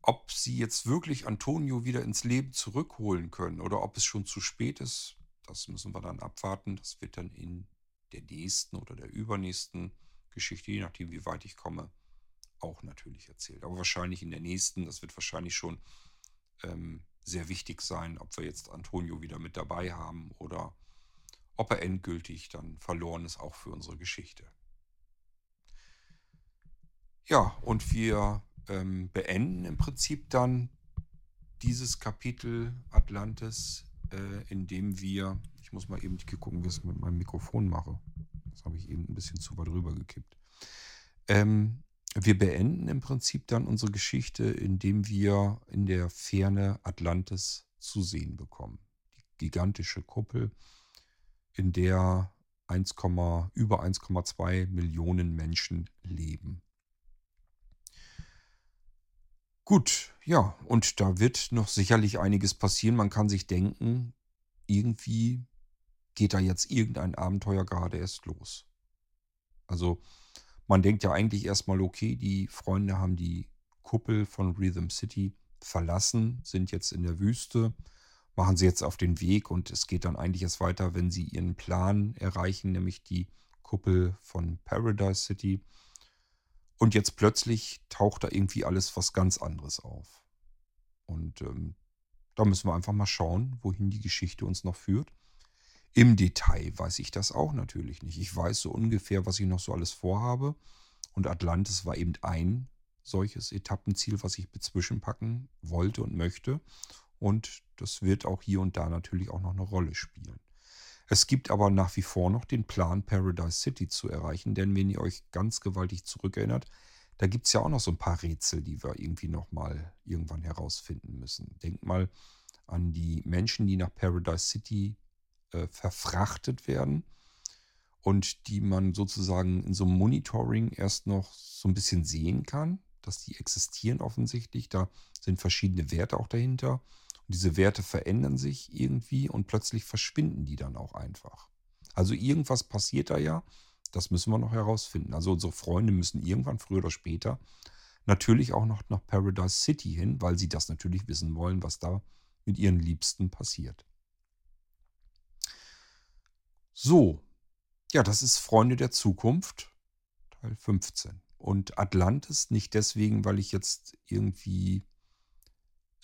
Ob sie jetzt wirklich Antonio wieder ins Leben zurückholen können oder ob es schon zu spät ist, das müssen wir dann abwarten. Das wird dann in der nächsten oder der übernächsten Geschichte, je nachdem, wie weit ich komme, auch natürlich erzählt. Aber wahrscheinlich in der nächsten, das wird wahrscheinlich schon ähm, sehr wichtig sein, ob wir jetzt Antonio wieder mit dabei haben oder ob er endgültig dann verloren ist, auch für unsere Geschichte. Ja, und wir ähm, beenden im Prinzip dann dieses Kapitel Atlantis, äh, indem wir, ich muss mal eben gucken, wie ich es mit meinem Mikrofon mache. Das habe ich eben ein bisschen zu weit rüber gekippt. Ähm, wir beenden im Prinzip dann unsere Geschichte, indem wir in der Ferne Atlantis zu sehen bekommen. Die gigantische Kuppel, in der 1, über 1,2 Millionen Menschen leben. Gut, ja, und da wird noch sicherlich einiges passieren. Man kann sich denken, irgendwie geht da jetzt irgendein Abenteuer gerade erst los. Also man denkt ja eigentlich erstmal, okay, die Freunde haben die Kuppel von Rhythm City verlassen, sind jetzt in der Wüste, machen sie jetzt auf den Weg und es geht dann eigentlich erst weiter, wenn sie ihren Plan erreichen, nämlich die Kuppel von Paradise City. Und jetzt plötzlich taucht da irgendwie alles was ganz anderes auf. Und ähm, da müssen wir einfach mal schauen, wohin die Geschichte uns noch führt. Im Detail weiß ich das auch natürlich nicht. Ich weiß so ungefähr, was ich noch so alles vorhabe. Und Atlantis war eben ein solches Etappenziel, was ich bezwischenpacken wollte und möchte. Und das wird auch hier und da natürlich auch noch eine Rolle spielen. Es gibt aber nach wie vor noch den Plan, Paradise City zu erreichen, denn wenn ihr euch ganz gewaltig zurückerinnert, da gibt es ja auch noch so ein paar Rätsel, die wir irgendwie nochmal irgendwann herausfinden müssen. Denkt mal an die Menschen, die nach Paradise City äh, verfrachtet werden und die man sozusagen in so einem Monitoring erst noch so ein bisschen sehen kann, dass die existieren offensichtlich. Da sind verschiedene Werte auch dahinter. Und diese Werte verändern sich irgendwie und plötzlich verschwinden die dann auch einfach. Also irgendwas passiert da ja. Das müssen wir noch herausfinden. Also unsere Freunde müssen irgendwann früher oder später natürlich auch noch nach Paradise City hin, weil sie das natürlich wissen wollen, was da mit ihren Liebsten passiert. So, ja, das ist Freunde der Zukunft, Teil 15. Und Atlantis nicht deswegen, weil ich jetzt irgendwie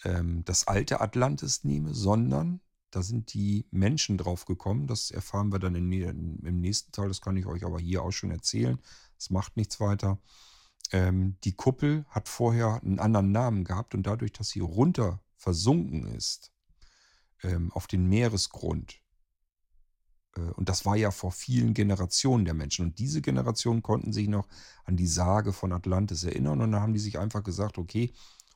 ähm, das alte Atlantis nehme, sondern da sind die Menschen drauf gekommen. Das erfahren wir dann im nächsten Teil. Das kann ich euch aber hier auch schon erzählen. Das macht nichts weiter. Ähm, die Kuppel hat vorher einen anderen Namen gehabt und dadurch, dass sie runter versunken ist ähm, auf den Meeresgrund, und das war ja vor vielen Generationen der Menschen. Und diese Generation konnten sich noch an die Sage von Atlantis erinnern. Und dann haben die sich einfach gesagt, okay,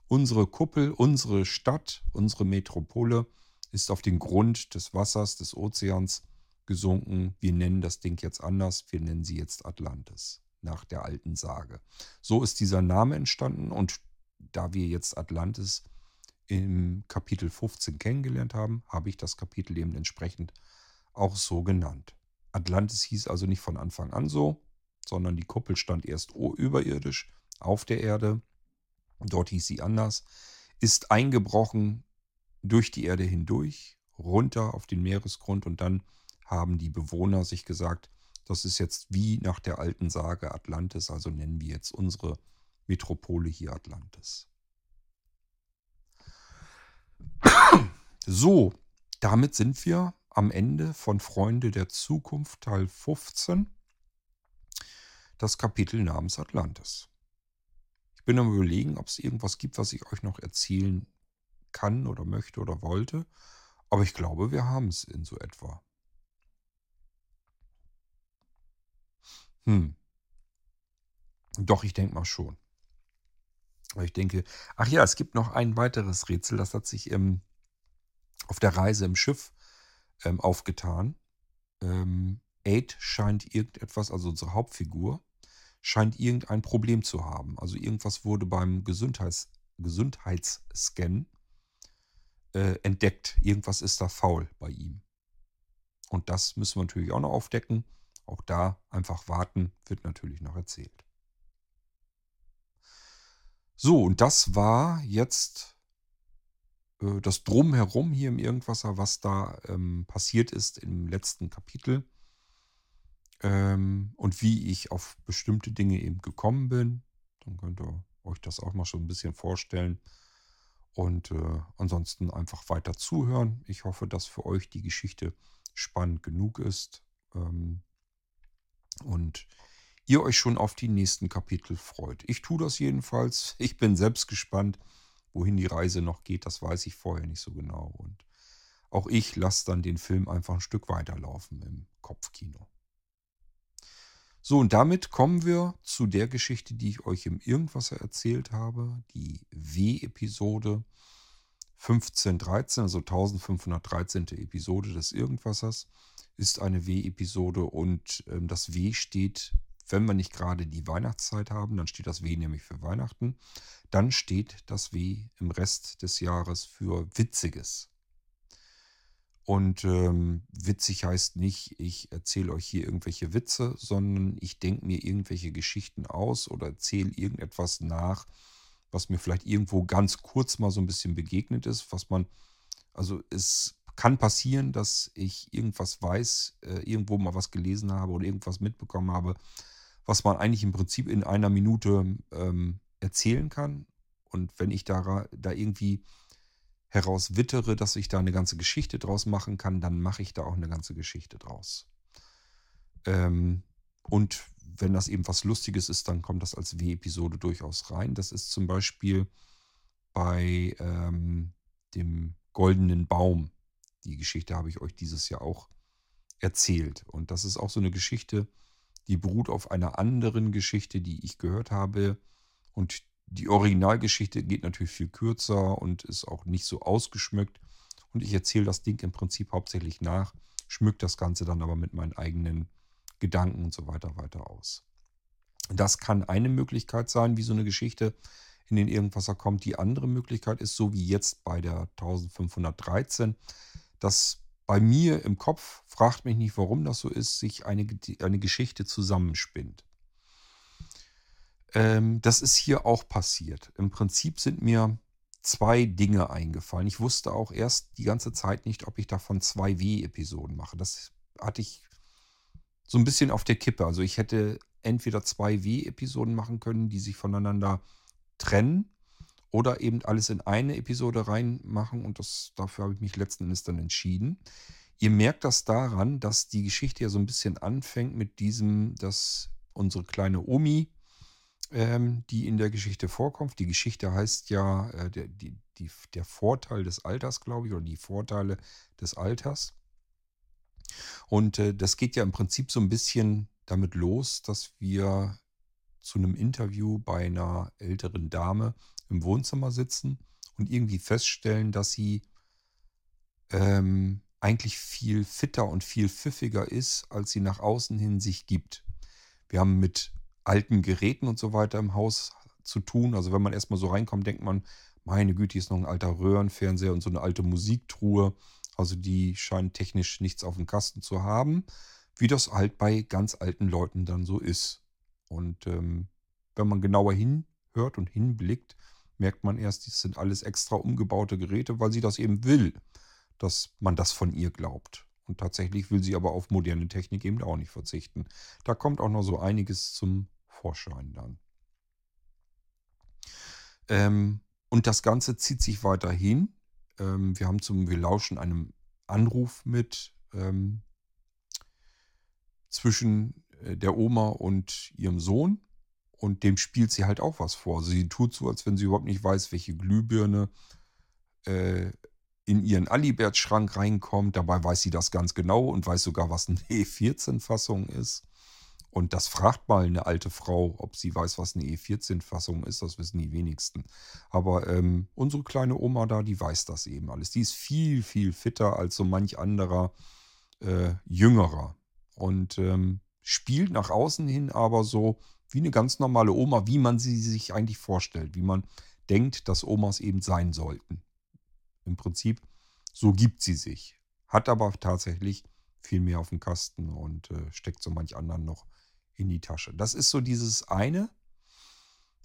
unsere Kuppel, unsere Stadt, unsere Metropole ist auf den Grund des Wassers, des Ozeans gesunken. Wir nennen das Ding jetzt anders. Wir nennen sie jetzt Atlantis nach der alten Sage. So ist dieser Name entstanden und da wir jetzt Atlantis im Kapitel 15 kennengelernt haben, habe ich das Kapitel eben entsprechend auch so genannt. Atlantis hieß also nicht von Anfang an so, sondern die Kuppel stand erst überirdisch auf der Erde. Dort hieß sie anders, ist eingebrochen durch die Erde hindurch, runter auf den Meeresgrund und dann haben die Bewohner sich gesagt, das ist jetzt wie nach der alten Sage Atlantis, also nennen wir jetzt unsere Metropole hier Atlantis. So, damit sind wir am Ende von Freunde der Zukunft Teil 15, das Kapitel namens Atlantis. Ich bin am überlegen, ob es irgendwas gibt, was ich euch noch erzählen kann oder möchte oder wollte. Aber ich glaube, wir haben es in so etwa. Hm. Doch, ich denke mal schon. Ich denke, ach ja, es gibt noch ein weiteres Rätsel, das hat sich im, auf der Reise im Schiff ähm, aufgetan. Ähm, Aid scheint irgendetwas, also unsere Hauptfigur, scheint irgendein Problem zu haben. Also irgendwas wurde beim Gesundheits Gesundheitsscan äh, entdeckt. Irgendwas ist da faul bei ihm. Und das müssen wir natürlich auch noch aufdecken. Auch da einfach warten, wird natürlich noch erzählt. So, und das war jetzt äh, das Drumherum hier im Irgendwasser, was da ähm, passiert ist im letzten Kapitel ähm, und wie ich auf bestimmte Dinge eben gekommen bin. Dann könnt ihr euch das auch mal schon ein bisschen vorstellen. Und äh, ansonsten einfach weiter zuhören. Ich hoffe, dass für euch die Geschichte spannend genug ist. Ähm, und ihr euch schon auf die nächsten Kapitel freut. Ich tue das jedenfalls. Ich bin selbst gespannt. Wohin die Reise noch geht, das weiß ich vorher nicht so genau. Und auch ich lasse dann den Film einfach ein Stück weiterlaufen im Kopfkino. So, und damit kommen wir zu der Geschichte, die ich euch im Irgendwasser erzählt habe, die W-Episode 1513, also 1513. Episode des Irgendwassers, ist eine W-Episode und äh, das W steht wenn wir nicht gerade die Weihnachtszeit haben, dann steht das W nämlich für Weihnachten. Dann steht das W im Rest des Jahres für Witziges. Und ähm, witzig heißt nicht, ich erzähle euch hier irgendwelche Witze, sondern ich denke mir irgendwelche Geschichten aus oder erzähle irgendetwas nach, was mir vielleicht irgendwo ganz kurz mal so ein bisschen begegnet ist, was man, also es kann passieren, dass ich irgendwas weiß, äh, irgendwo mal was gelesen habe oder irgendwas mitbekommen habe, was man eigentlich im Prinzip in einer Minute ähm, erzählen kann. Und wenn ich da, da irgendwie herauswittere, dass ich da eine ganze Geschichte draus machen kann, dann mache ich da auch eine ganze Geschichte draus. Ähm, und wenn das eben was Lustiges ist, dann kommt das als W-Episode durchaus rein. Das ist zum Beispiel bei ähm, dem goldenen Baum. Die Geschichte habe ich euch dieses Jahr auch erzählt. Und das ist auch so eine Geschichte, die beruht auf einer anderen Geschichte, die ich gehört habe. Und die Originalgeschichte geht natürlich viel kürzer und ist auch nicht so ausgeschmückt. Und ich erzähle das Ding im Prinzip hauptsächlich nach, schmückt das Ganze dann aber mit meinen eigenen Gedanken und so weiter weiter aus. Das kann eine Möglichkeit sein, wie so eine Geschichte in den Irgendwasser kommt. Die andere Möglichkeit ist, so wie jetzt bei der 1513, dass bei mir im Kopf, fragt mich nicht, warum das so ist, sich eine, eine Geschichte zusammenspinnt. Ähm, das ist hier auch passiert. Im Prinzip sind mir zwei Dinge eingefallen. Ich wusste auch erst die ganze Zeit nicht, ob ich davon zwei W-Episoden mache. Das hatte ich so ein bisschen auf der Kippe. Also ich hätte entweder zwei W-Episoden machen können, die sich voneinander trennen oder eben alles in eine Episode reinmachen und das, dafür habe ich mich letzten Endes dann entschieden. Ihr merkt das daran, dass die Geschichte ja so ein bisschen anfängt mit diesem, dass unsere kleine Omi, ähm, die in der Geschichte vorkommt, die Geschichte heißt ja äh, der, die, die, der Vorteil des Alters, glaube ich, oder die Vorteile des Alters. Und äh, das geht ja im Prinzip so ein bisschen damit los, dass wir zu einem Interview bei einer älteren Dame im Wohnzimmer sitzen und irgendwie feststellen, dass sie ähm, eigentlich viel fitter und viel pfiffiger ist, als sie nach außen hin sich gibt. Wir haben mit alten Geräten und so weiter im Haus zu tun. Also wenn man erstmal so reinkommt, denkt man, meine Güte, hier ist noch ein alter Röhrenfernseher und so eine alte Musiktruhe. Also die scheinen technisch nichts auf dem Kasten zu haben, wie das halt bei ganz alten Leuten dann so ist. Und ähm, wenn man genauer hinhört und hinblickt, merkt man erst, das sind alles extra umgebaute Geräte, weil sie das eben will, dass man das von ihr glaubt. Und tatsächlich will sie aber auf moderne Technik eben auch nicht verzichten. Da kommt auch noch so einiges zum Vorschein dann. Ähm, und das Ganze zieht sich weiterhin. Ähm, wir haben zum, wir lauschen einem Anruf mit ähm, zwischen äh, der Oma und ihrem Sohn. Und dem spielt sie halt auch was vor. Also sie tut so, als wenn sie überhaupt nicht weiß, welche Glühbirne äh, in ihren Alibert-Schrank reinkommt. Dabei weiß sie das ganz genau und weiß sogar, was eine E14-Fassung ist. Und das fragt mal eine alte Frau, ob sie weiß, was eine E14-Fassung ist. Das wissen die wenigsten. Aber ähm, unsere kleine Oma da, die weiß das eben alles. Die ist viel, viel fitter als so manch anderer äh, Jüngerer. Und ähm, spielt nach außen hin aber so wie eine ganz normale Oma, wie man sie sich eigentlich vorstellt, wie man denkt, dass Omas eben sein sollten. Im Prinzip, so gibt sie sich. Hat aber tatsächlich viel mehr auf dem Kasten und äh, steckt so manch anderen noch in die Tasche. Das ist so dieses eine.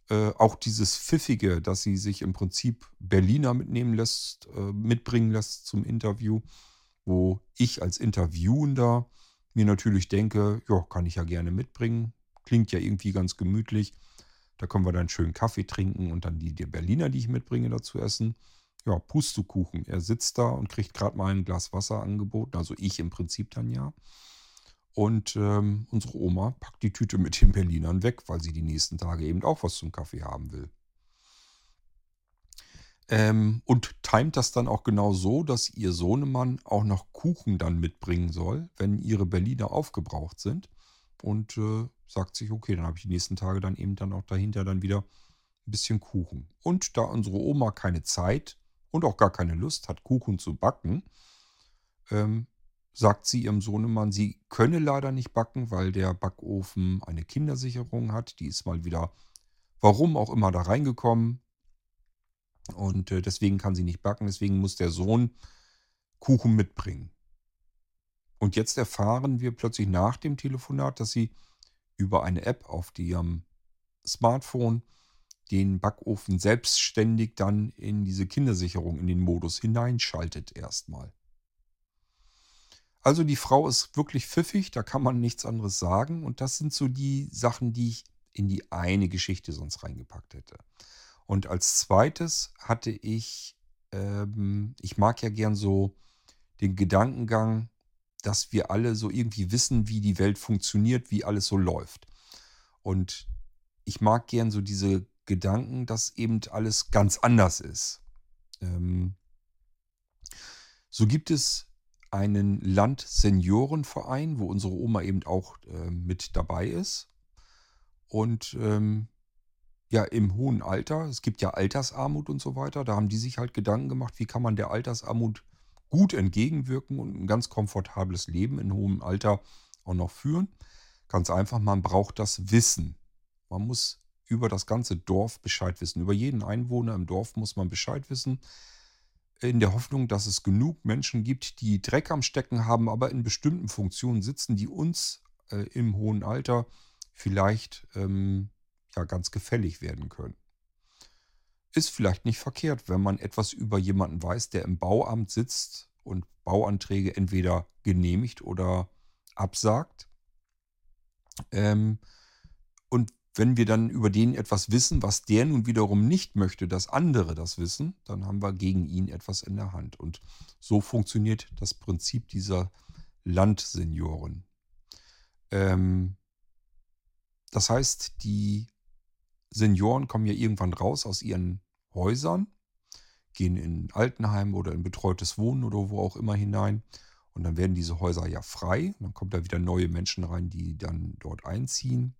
Äh, auch dieses Pfiffige, dass sie sich im Prinzip Berliner mitnehmen lässt, äh, mitbringen lässt zum Interview, wo ich als Interviewender mir natürlich denke, ja, kann ich ja gerne mitbringen. Klingt ja irgendwie ganz gemütlich. Da können wir dann schön Kaffee trinken und dann die, die Berliner, die ich mitbringe, dazu essen. Ja, Pustekuchen. Er sitzt da und kriegt gerade mal ein Glas Wasser angeboten. Also ich im Prinzip dann ja. Und ähm, unsere Oma packt die Tüte mit den Berlinern weg, weil sie die nächsten Tage eben auch was zum Kaffee haben will. Ähm, und timet das dann auch genau so, dass ihr Sohnemann auch noch Kuchen dann mitbringen soll, wenn ihre Berliner aufgebraucht sind und äh, sagt sich, okay, dann habe ich die nächsten Tage dann eben dann auch dahinter dann wieder ein bisschen Kuchen. Und da unsere Oma keine Zeit und auch gar keine Lust hat, Kuchen zu backen, ähm, sagt sie ihrem Sohnemann, sie könne leider nicht backen, weil der Backofen eine Kindersicherung hat. Die ist mal wieder, warum auch immer, da reingekommen. Und äh, deswegen kann sie nicht backen. Deswegen muss der Sohn Kuchen mitbringen. Und jetzt erfahren wir plötzlich nach dem Telefonat, dass sie über eine App auf ihrem Smartphone den Backofen selbstständig dann in diese Kindersicherung, in den Modus hineinschaltet erstmal. Also die Frau ist wirklich pfiffig, da kann man nichts anderes sagen. Und das sind so die Sachen, die ich in die eine Geschichte sonst reingepackt hätte. Und als zweites hatte ich, ähm, ich mag ja gern so den Gedankengang, dass wir alle so irgendwie wissen, wie die Welt funktioniert, wie alles so läuft. Und ich mag gern so diese Gedanken, dass eben alles ganz anders ist. Ähm, so gibt es einen Landseniorenverein, wo unsere Oma eben auch äh, mit dabei ist. Und ähm, ja, im hohen Alter, es gibt ja Altersarmut und so weiter, da haben die sich halt Gedanken gemacht, wie kann man der Altersarmut gut entgegenwirken und ein ganz komfortables Leben in hohem Alter auch noch führen. Ganz einfach, man braucht das Wissen. Man muss über das ganze Dorf Bescheid wissen. Über jeden Einwohner im Dorf muss man Bescheid wissen. In der Hoffnung, dass es genug Menschen gibt, die Dreck am Stecken haben, aber in bestimmten Funktionen sitzen, die uns äh, im hohen Alter vielleicht ähm, ja ganz gefällig werden können. Ist vielleicht nicht verkehrt, wenn man etwas über jemanden weiß, der im Bauamt sitzt und Bauanträge entweder genehmigt oder absagt. Ähm, und wenn wir dann über den etwas wissen, was der nun wiederum nicht möchte, dass andere das wissen, dann haben wir gegen ihn etwas in der Hand. Und so funktioniert das Prinzip dieser Landsenioren. Ähm, das heißt, die Senioren kommen ja irgendwann raus aus ihren Häusern, gehen in Altenheim oder in betreutes Wohnen oder wo auch immer hinein. Und dann werden diese Häuser ja frei. Dann kommen da wieder neue Menschen rein, die dann dort einziehen.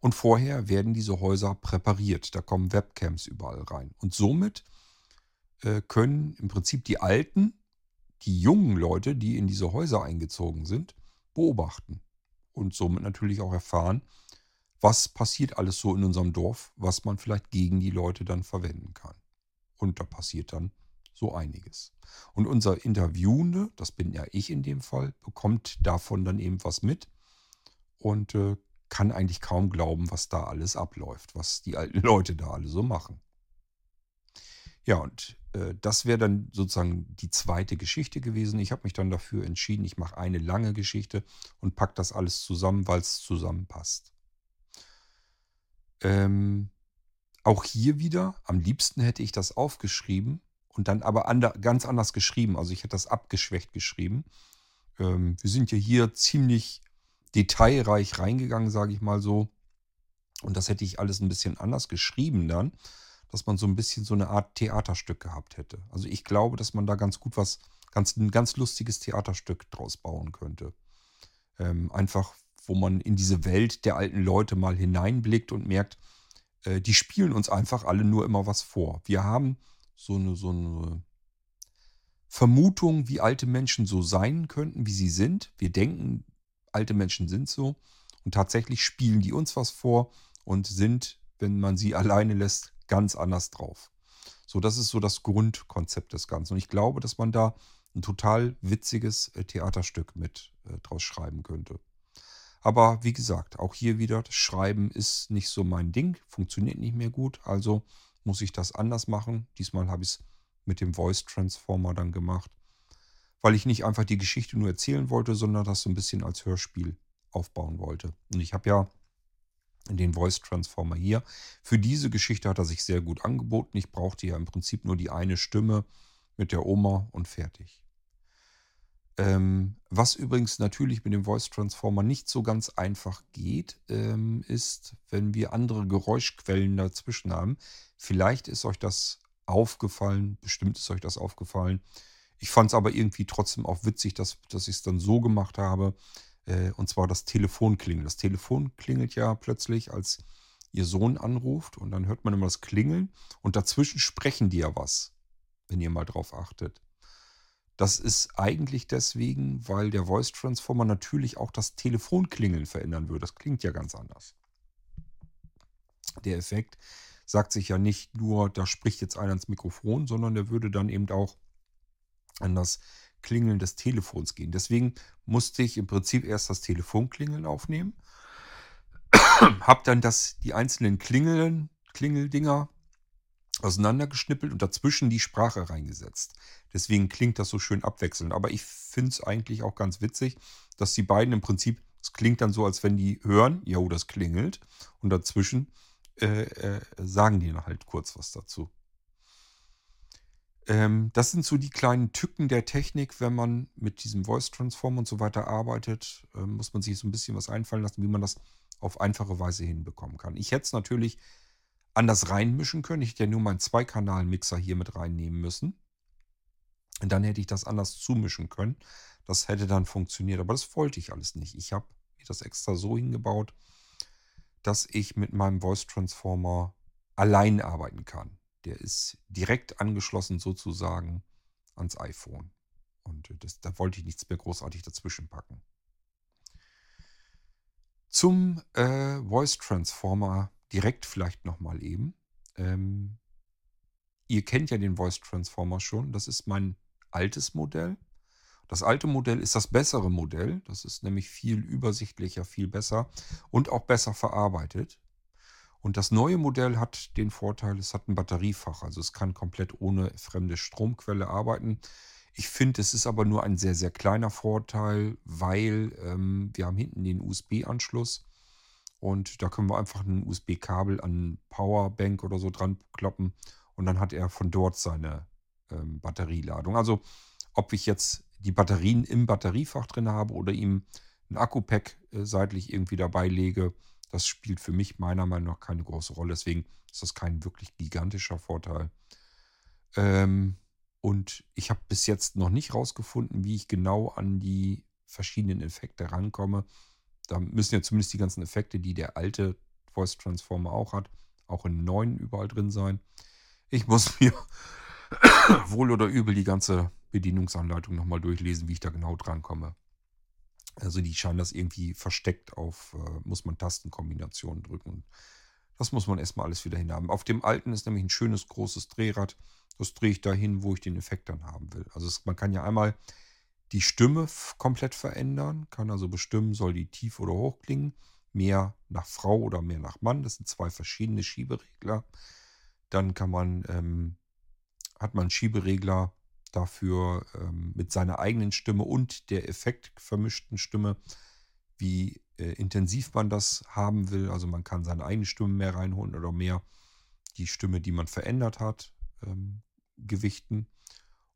Und vorher werden diese Häuser präpariert. Da kommen Webcams überall rein. Und somit äh, können im Prinzip die Alten, die jungen Leute, die in diese Häuser eingezogen sind, beobachten. Und somit natürlich auch erfahren, was passiert alles so in unserem Dorf, was man vielleicht gegen die Leute dann verwenden kann. Und da passiert dann so einiges. Und unser Interviewende, das bin ja ich in dem Fall, bekommt davon dann eben was mit und äh, kann eigentlich kaum glauben, was da alles abläuft, was die alten Leute da alle so machen. Ja, und äh, das wäre dann sozusagen die zweite Geschichte gewesen. Ich habe mich dann dafür entschieden, ich mache eine lange Geschichte und packe das alles zusammen, weil es zusammenpasst. Ähm, auch hier wieder, am liebsten hätte ich das aufgeschrieben und dann aber ander, ganz anders geschrieben. Also ich hätte das abgeschwächt geschrieben. Ähm, wir sind ja hier ziemlich detailreich reingegangen, sage ich mal so. Und das hätte ich alles ein bisschen anders geschrieben dann, dass man so ein bisschen so eine Art Theaterstück gehabt hätte. Also ich glaube, dass man da ganz gut was, ganz, ein ganz lustiges Theaterstück draus bauen könnte. Ähm, einfach, wo man in diese Welt der alten Leute mal hineinblickt und merkt, äh, die spielen uns einfach alle nur immer was vor. Wir haben so eine, so eine Vermutung, wie alte Menschen so sein könnten, wie sie sind. Wir denken, alte Menschen sind so. Und tatsächlich spielen die uns was vor und sind, wenn man sie alleine lässt, ganz anders drauf. So, das ist so das Grundkonzept des Ganzen. Und ich glaube, dass man da ein total witziges äh, Theaterstück mit äh, draus schreiben könnte. Aber wie gesagt, auch hier wieder, das Schreiben ist nicht so mein Ding, funktioniert nicht mehr gut, also muss ich das anders machen. Diesmal habe ich es mit dem Voice Transformer dann gemacht weil ich nicht einfach die Geschichte nur erzählen wollte, sondern das so ein bisschen als Hörspiel aufbauen wollte. Und ich habe ja den Voice Transformer hier. Für diese Geschichte hat er sich sehr gut angeboten. Ich brauchte ja im Prinzip nur die eine Stimme mit der Oma und fertig. Ähm, was übrigens natürlich mit dem Voice Transformer nicht so ganz einfach geht, ähm, ist, wenn wir andere Geräuschquellen dazwischen haben. Vielleicht ist euch das aufgefallen, bestimmt ist euch das aufgefallen. Ich fand es aber irgendwie trotzdem auch witzig, dass, dass ich es dann so gemacht habe. Äh, und zwar das Telefon klingelt. Das Telefon klingelt ja plötzlich, als ihr Sohn anruft. Und dann hört man immer das Klingeln. Und dazwischen sprechen die ja was, wenn ihr mal drauf achtet. Das ist eigentlich deswegen, weil der Voice Transformer natürlich auch das Telefonklingeln verändern würde. Das klingt ja ganz anders. Der Effekt sagt sich ja nicht nur, da spricht jetzt einer ins Mikrofon, sondern der würde dann eben auch an das Klingeln des Telefons gehen. Deswegen musste ich im Prinzip erst das Telefonklingeln aufnehmen, habe dann das, die einzelnen Klingeln, Klingeldinger auseinandergeschnippelt und dazwischen die Sprache reingesetzt. Deswegen klingt das so schön abwechselnd. Aber ich finde es eigentlich auch ganz witzig, dass die beiden im Prinzip, es klingt dann so, als wenn die hören, ja, das klingelt. Und dazwischen äh, äh, sagen die halt kurz was dazu. Ähm, das sind so die kleinen Tücken der Technik, wenn man mit diesem Voice Transform und so weiter arbeitet, äh, muss man sich so ein bisschen was einfallen lassen, wie man das auf einfache Weise hinbekommen kann. Ich hätte es natürlich anders reinmischen können. Ich hätte ja nur meinen Zweikanal-Mixer hier mit reinnehmen müssen. Und dann hätte ich das anders zumischen können. Das hätte dann funktioniert, aber das wollte ich alles nicht. Ich habe mir das extra so hingebaut, dass ich mit meinem Voice Transformer allein arbeiten kann. Der ist direkt angeschlossen sozusagen ans iPhone. Und das, da wollte ich nichts mehr großartig dazwischen packen. Zum äh, Voice Transformer direkt vielleicht nochmal eben. Ähm, ihr kennt ja den Voice Transformer schon. Das ist mein altes Modell. Das alte Modell ist das bessere Modell. Das ist nämlich viel übersichtlicher, viel besser und auch besser verarbeitet. Und das neue Modell hat den Vorteil, es hat ein Batteriefach, also es kann komplett ohne fremde Stromquelle arbeiten. Ich finde, es ist aber nur ein sehr, sehr kleiner Vorteil, weil ähm, wir haben hinten den USB-Anschluss Und da können wir einfach ein USB-Kabel an Powerbank oder so dran kloppen. Und dann hat er von dort seine ähm, Batterieladung. Also ob ich jetzt die Batterien im Batteriefach drin habe oder ihm ein Akku-Pack äh, seitlich irgendwie dabei lege, das spielt für mich meiner Meinung nach keine große Rolle. Deswegen ist das kein wirklich gigantischer Vorteil. Ähm, und ich habe bis jetzt noch nicht rausgefunden, wie ich genau an die verschiedenen Effekte rankomme. Da müssen ja zumindest die ganzen Effekte, die der alte Voice Transformer auch hat, auch in neuen überall drin sein. Ich muss mir wohl oder übel die ganze Bedienungsanleitung nochmal durchlesen, wie ich da genau drankomme. Also die scheinen das irgendwie versteckt auf, äh, muss man Tastenkombinationen drücken. Das muss man erstmal alles wieder hinhaben. Auf dem alten ist nämlich ein schönes großes Drehrad. Das drehe ich dahin, wo ich den Effekt dann haben will. Also es, man kann ja einmal die Stimme komplett verändern, kann also bestimmen, soll die tief oder hoch klingen, mehr nach Frau oder mehr nach Mann. Das sind zwei verschiedene Schieberegler. Dann kann man, ähm, hat man Schieberegler dafür ähm, mit seiner eigenen Stimme und der effektvermischten Stimme, wie äh, intensiv man das haben will. Also man kann seine eigene Stimme mehr reinholen oder mehr die Stimme, die man verändert hat, ähm, gewichten.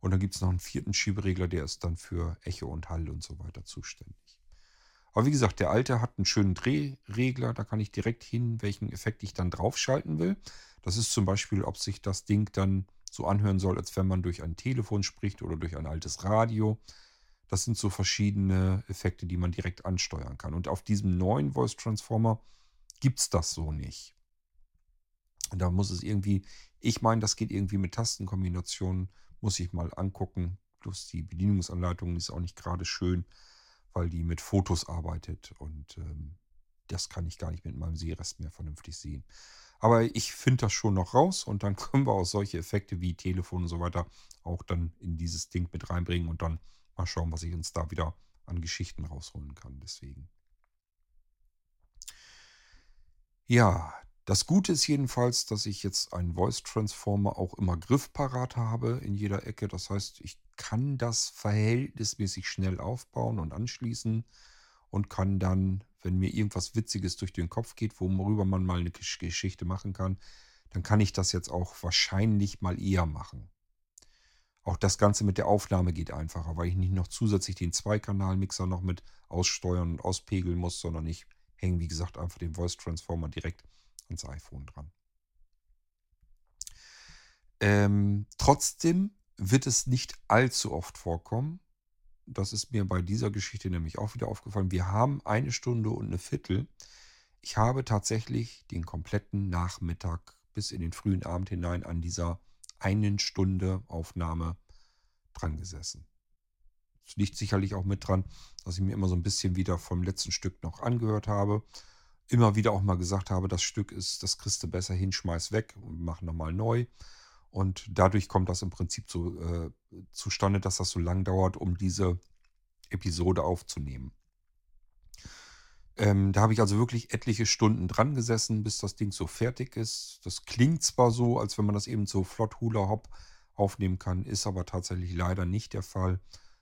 Und dann gibt es noch einen vierten Schieberegler, der ist dann für Echo und Hall und so weiter zuständig. Aber wie gesagt, der alte hat einen schönen Drehregler, da kann ich direkt hin, welchen Effekt ich dann draufschalten will. Das ist zum Beispiel, ob sich das Ding dann so anhören soll, als wenn man durch ein Telefon spricht oder durch ein altes Radio. Das sind so verschiedene Effekte, die man direkt ansteuern kann. Und auf diesem neuen Voice Transformer gibt es das so nicht. Und da muss es irgendwie, ich meine, das geht irgendwie mit Tastenkombinationen muss ich mal angucken. Plus die Bedienungsanleitung ist auch nicht gerade schön, weil die mit Fotos arbeitet und ähm, das kann ich gar nicht mit meinem Sehrest mehr vernünftig sehen. Aber ich finde das schon noch raus und dann können wir auch solche Effekte wie Telefon und so weiter auch dann in dieses Ding mit reinbringen und dann mal schauen, was ich uns da wieder an Geschichten rausholen kann. Deswegen. Ja, das Gute ist jedenfalls, dass ich jetzt einen Voice Transformer auch immer griffparat habe in jeder Ecke. Das heißt, ich kann das verhältnismäßig schnell aufbauen und anschließen und kann dann, wenn mir irgendwas Witziges durch den Kopf geht, worüber man mal eine Geschichte machen kann, dann kann ich das jetzt auch wahrscheinlich mal eher machen. Auch das Ganze mit der Aufnahme geht einfacher, weil ich nicht noch zusätzlich den Zweikanal-Mixer noch mit aussteuern und auspegeln muss, sondern ich hänge, wie gesagt, einfach den Voice Transformer direkt ans iPhone dran. Ähm, trotzdem wird es nicht allzu oft vorkommen. Das ist mir bei dieser Geschichte nämlich auch wieder aufgefallen. Wir haben eine Stunde und eine Viertel. Ich habe tatsächlich den kompletten Nachmittag bis in den frühen Abend hinein an dieser einen Stunde Aufnahme dran gesessen. Es liegt sicherlich auch mit dran, dass ich mir immer so ein bisschen wieder vom letzten Stück noch angehört habe immer wieder auch mal gesagt habe, das Stück ist, das kriegst du besser hin, schmeiß weg und mach nochmal neu. Und dadurch kommt das im Prinzip so äh, zustande, dass das so lang dauert, um diese Episode aufzunehmen. Ähm, da habe ich also wirklich etliche Stunden dran gesessen, bis das Ding so fertig ist. Das klingt zwar so, als wenn man das eben so flott Hula Hop aufnehmen kann, ist aber tatsächlich leider nicht der Fall.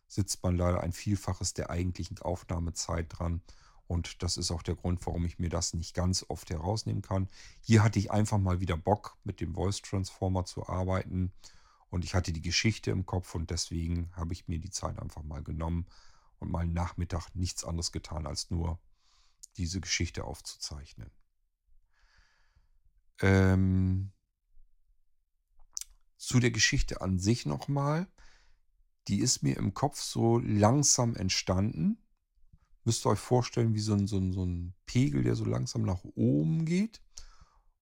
Sitzt man leider ein Vielfaches der eigentlichen Aufnahmezeit dran. Und das ist auch der Grund, warum ich mir das nicht ganz oft herausnehmen kann. Hier hatte ich einfach mal wieder Bock, mit dem Voice Transformer zu arbeiten. Und ich hatte die Geschichte im Kopf und deswegen habe ich mir die Zeit einfach mal genommen und mal Nachmittag nichts anderes getan, als nur diese Geschichte aufzuzeichnen. Ähm, zu der Geschichte an sich nochmal. Die ist mir im Kopf so langsam entstanden müsst ihr euch vorstellen, wie so ein, so, ein, so ein Pegel, der so langsam nach oben geht.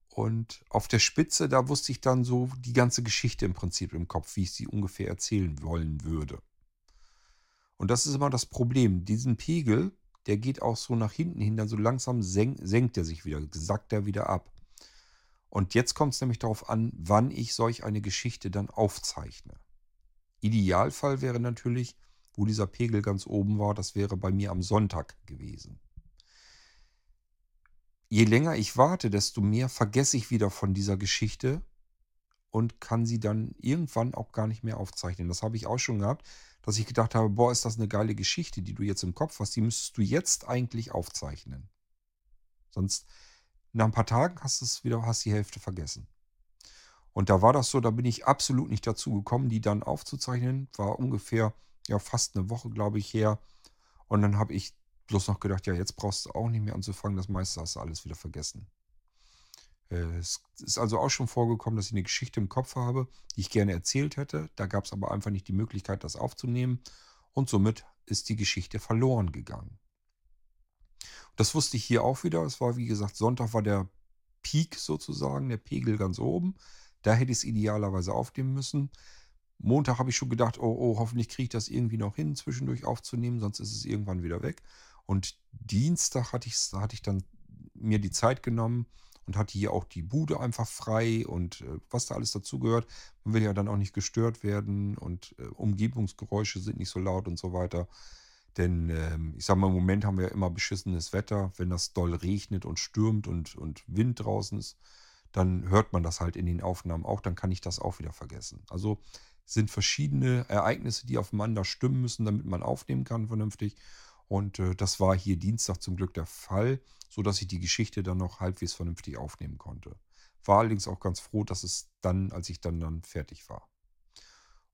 Und auf der Spitze, da wusste ich dann so die ganze Geschichte im Prinzip im Kopf, wie ich sie ungefähr erzählen wollen würde. Und das ist immer das Problem. Diesen Pegel, der geht auch so nach hinten hin, dann so langsam senkt, senkt er sich wieder, sackt er wieder ab. Und jetzt kommt es nämlich darauf an, wann ich solch eine Geschichte dann aufzeichne. Idealfall wäre natürlich, wo dieser Pegel ganz oben war, das wäre bei mir am Sonntag gewesen. Je länger ich warte, desto mehr vergesse ich wieder von dieser Geschichte und kann sie dann irgendwann auch gar nicht mehr aufzeichnen. Das habe ich auch schon gehabt, dass ich gedacht habe, boah, ist das eine geile Geschichte, die du jetzt im Kopf hast, die müsstest du jetzt eigentlich aufzeichnen. Sonst nach ein paar Tagen hast du es wieder, hast die Hälfte vergessen. Und da war das so, da bin ich absolut nicht dazu gekommen, die dann aufzuzeichnen. War ungefähr, ja, fast eine Woche, glaube ich, her. Und dann habe ich bloß noch gedacht, ja, jetzt brauchst du auch nicht mehr anzufangen, das meiste hast du alles wieder vergessen. Äh, es ist also auch schon vorgekommen, dass ich eine Geschichte im Kopf habe, die ich gerne erzählt hätte. Da gab es aber einfach nicht die Möglichkeit, das aufzunehmen. Und somit ist die Geschichte verloren gegangen. Das wusste ich hier auch wieder. Es war, wie gesagt, Sonntag war der Peak sozusagen, der Pegel ganz oben. Da hätte ich es idealerweise aufnehmen müssen. Montag habe ich schon gedacht, oh, oh, hoffentlich kriege ich das irgendwie noch hin, zwischendurch aufzunehmen, sonst ist es irgendwann wieder weg. Und Dienstag hatte ich, hatte ich dann mir die Zeit genommen und hatte hier auch die Bude einfach frei und äh, was da alles dazugehört. Man will ja dann auch nicht gestört werden und äh, Umgebungsgeräusche sind nicht so laut und so weiter. Denn ähm, ich sage mal, im Moment haben wir ja immer beschissenes Wetter. Wenn das doll regnet und stürmt und, und Wind draußen ist, dann hört man das halt in den Aufnahmen auch. Dann kann ich das auch wieder vergessen. Also sind verschiedene Ereignisse, die aufeinander stimmen müssen, damit man aufnehmen kann vernünftig. Und äh, das war hier Dienstag zum Glück der Fall, sodass ich die Geschichte dann noch halbwegs vernünftig aufnehmen konnte. War allerdings auch ganz froh, dass es dann, als ich dann, dann fertig war.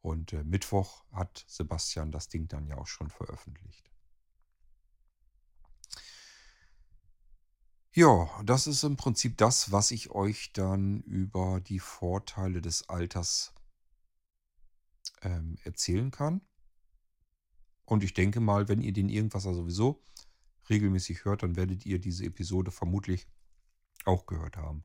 Und äh, Mittwoch hat Sebastian das Ding dann ja auch schon veröffentlicht. Ja, das ist im Prinzip das, was ich euch dann über die Vorteile des Alters ähm, erzählen kann. Und ich denke mal, wenn ihr den Irgendwasser sowieso regelmäßig hört, dann werdet ihr diese Episode vermutlich auch gehört haben.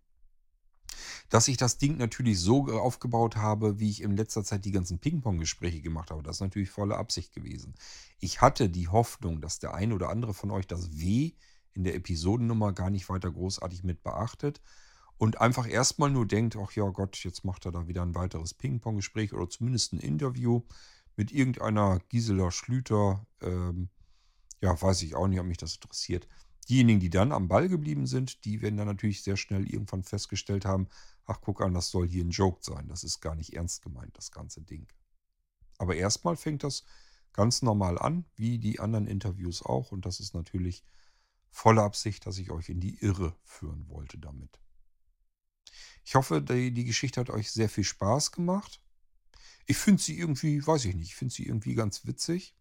Dass ich das Ding natürlich so aufgebaut habe, wie ich in letzter Zeit die ganzen Ping-Pong-Gespräche gemacht habe, das ist natürlich volle Absicht gewesen. Ich hatte die Hoffnung, dass der ein oder andere von euch das W in der Episodennummer gar nicht weiter großartig mit beachtet und einfach erstmal nur denkt, ach ja Gott, jetzt macht er da wieder ein weiteres Ping-Pong-Gespräch oder zumindest ein Interview mit irgendeiner Gisela Schlüter. Ähm, ja, weiß ich auch nicht, ob mich das interessiert. Diejenigen, die dann am Ball geblieben sind, die werden dann natürlich sehr schnell irgendwann festgestellt haben, ach guck an, das soll hier ein Joke sein. Das ist gar nicht ernst gemeint, das ganze Ding. Aber erstmal fängt das ganz normal an, wie die anderen Interviews auch. Und das ist natürlich volle Absicht, dass ich euch in die Irre führen wollte damit. Ich hoffe, die, die Geschichte hat euch sehr viel Spaß gemacht. Ich finde sie irgendwie, weiß ich nicht, ich finde sie irgendwie ganz witzig.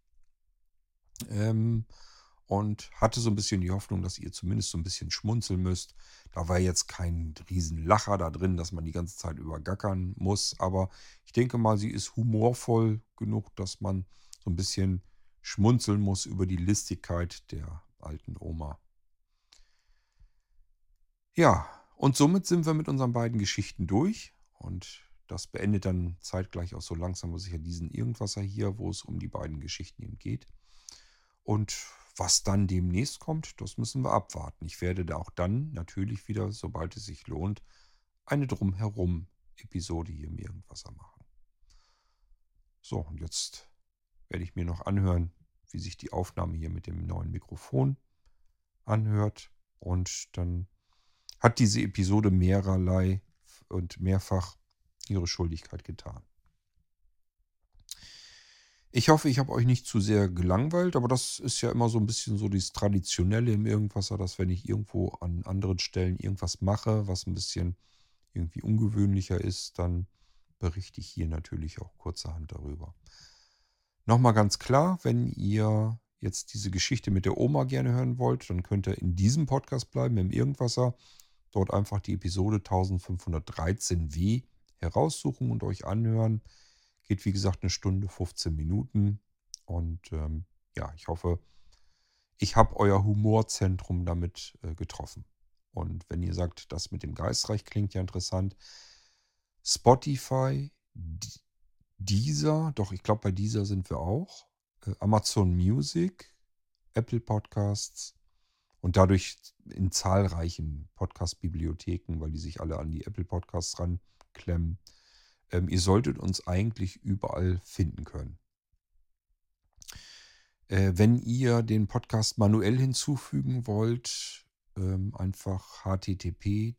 Ähm, und hatte so ein bisschen die Hoffnung, dass ihr zumindest so ein bisschen schmunzeln müsst. Da war jetzt kein Riesenlacher da drin, dass man die ganze Zeit übergackern muss. Aber ich denke mal, sie ist humorvoll genug, dass man so ein bisschen schmunzeln muss über die Listigkeit der alten Oma. Ja, und somit sind wir mit unseren beiden Geschichten durch. Und das beendet dann zeitgleich auch so langsam aber sicher diesen Irgendwasser hier, wo es um die beiden Geschichten eben geht. Und was dann demnächst kommt, das müssen wir abwarten. Ich werde da auch dann natürlich wieder, sobald es sich lohnt, eine Drumherum-Episode hier im Irgendwasser machen. So, und jetzt werde ich mir noch anhören, wie sich die Aufnahme hier mit dem neuen Mikrofon anhört. Und dann hat diese Episode mehrerlei und mehrfach ihre Schuldigkeit getan. Ich hoffe, ich habe euch nicht zu sehr gelangweilt, aber das ist ja immer so ein bisschen so dieses Traditionelle im Irgendwasser, dass wenn ich irgendwo an anderen Stellen irgendwas mache, was ein bisschen irgendwie ungewöhnlicher ist, dann berichte ich hier natürlich auch kurzerhand darüber. Nochmal ganz klar, wenn ihr jetzt diese Geschichte mit der Oma gerne hören wollt, dann könnt ihr in diesem Podcast bleiben, im Irgendwasser. Dort einfach die Episode 1513w heraussuchen und euch anhören. Geht wie gesagt eine Stunde, 15 Minuten. Und ähm, ja, ich hoffe, ich habe euer Humorzentrum damit äh, getroffen. Und wenn ihr sagt, das mit dem Geistreich klingt ja interessant, Spotify, dieser, doch ich glaube, bei dieser sind wir auch, äh, Amazon Music, Apple Podcasts und dadurch in zahlreichen Podcast-Bibliotheken, weil die sich alle an die Apple Podcasts ran klemmen. Ähm, ihr solltet uns eigentlich überall finden können. Äh, wenn ihr den Podcast manuell hinzufügen wollt, ähm, einfach http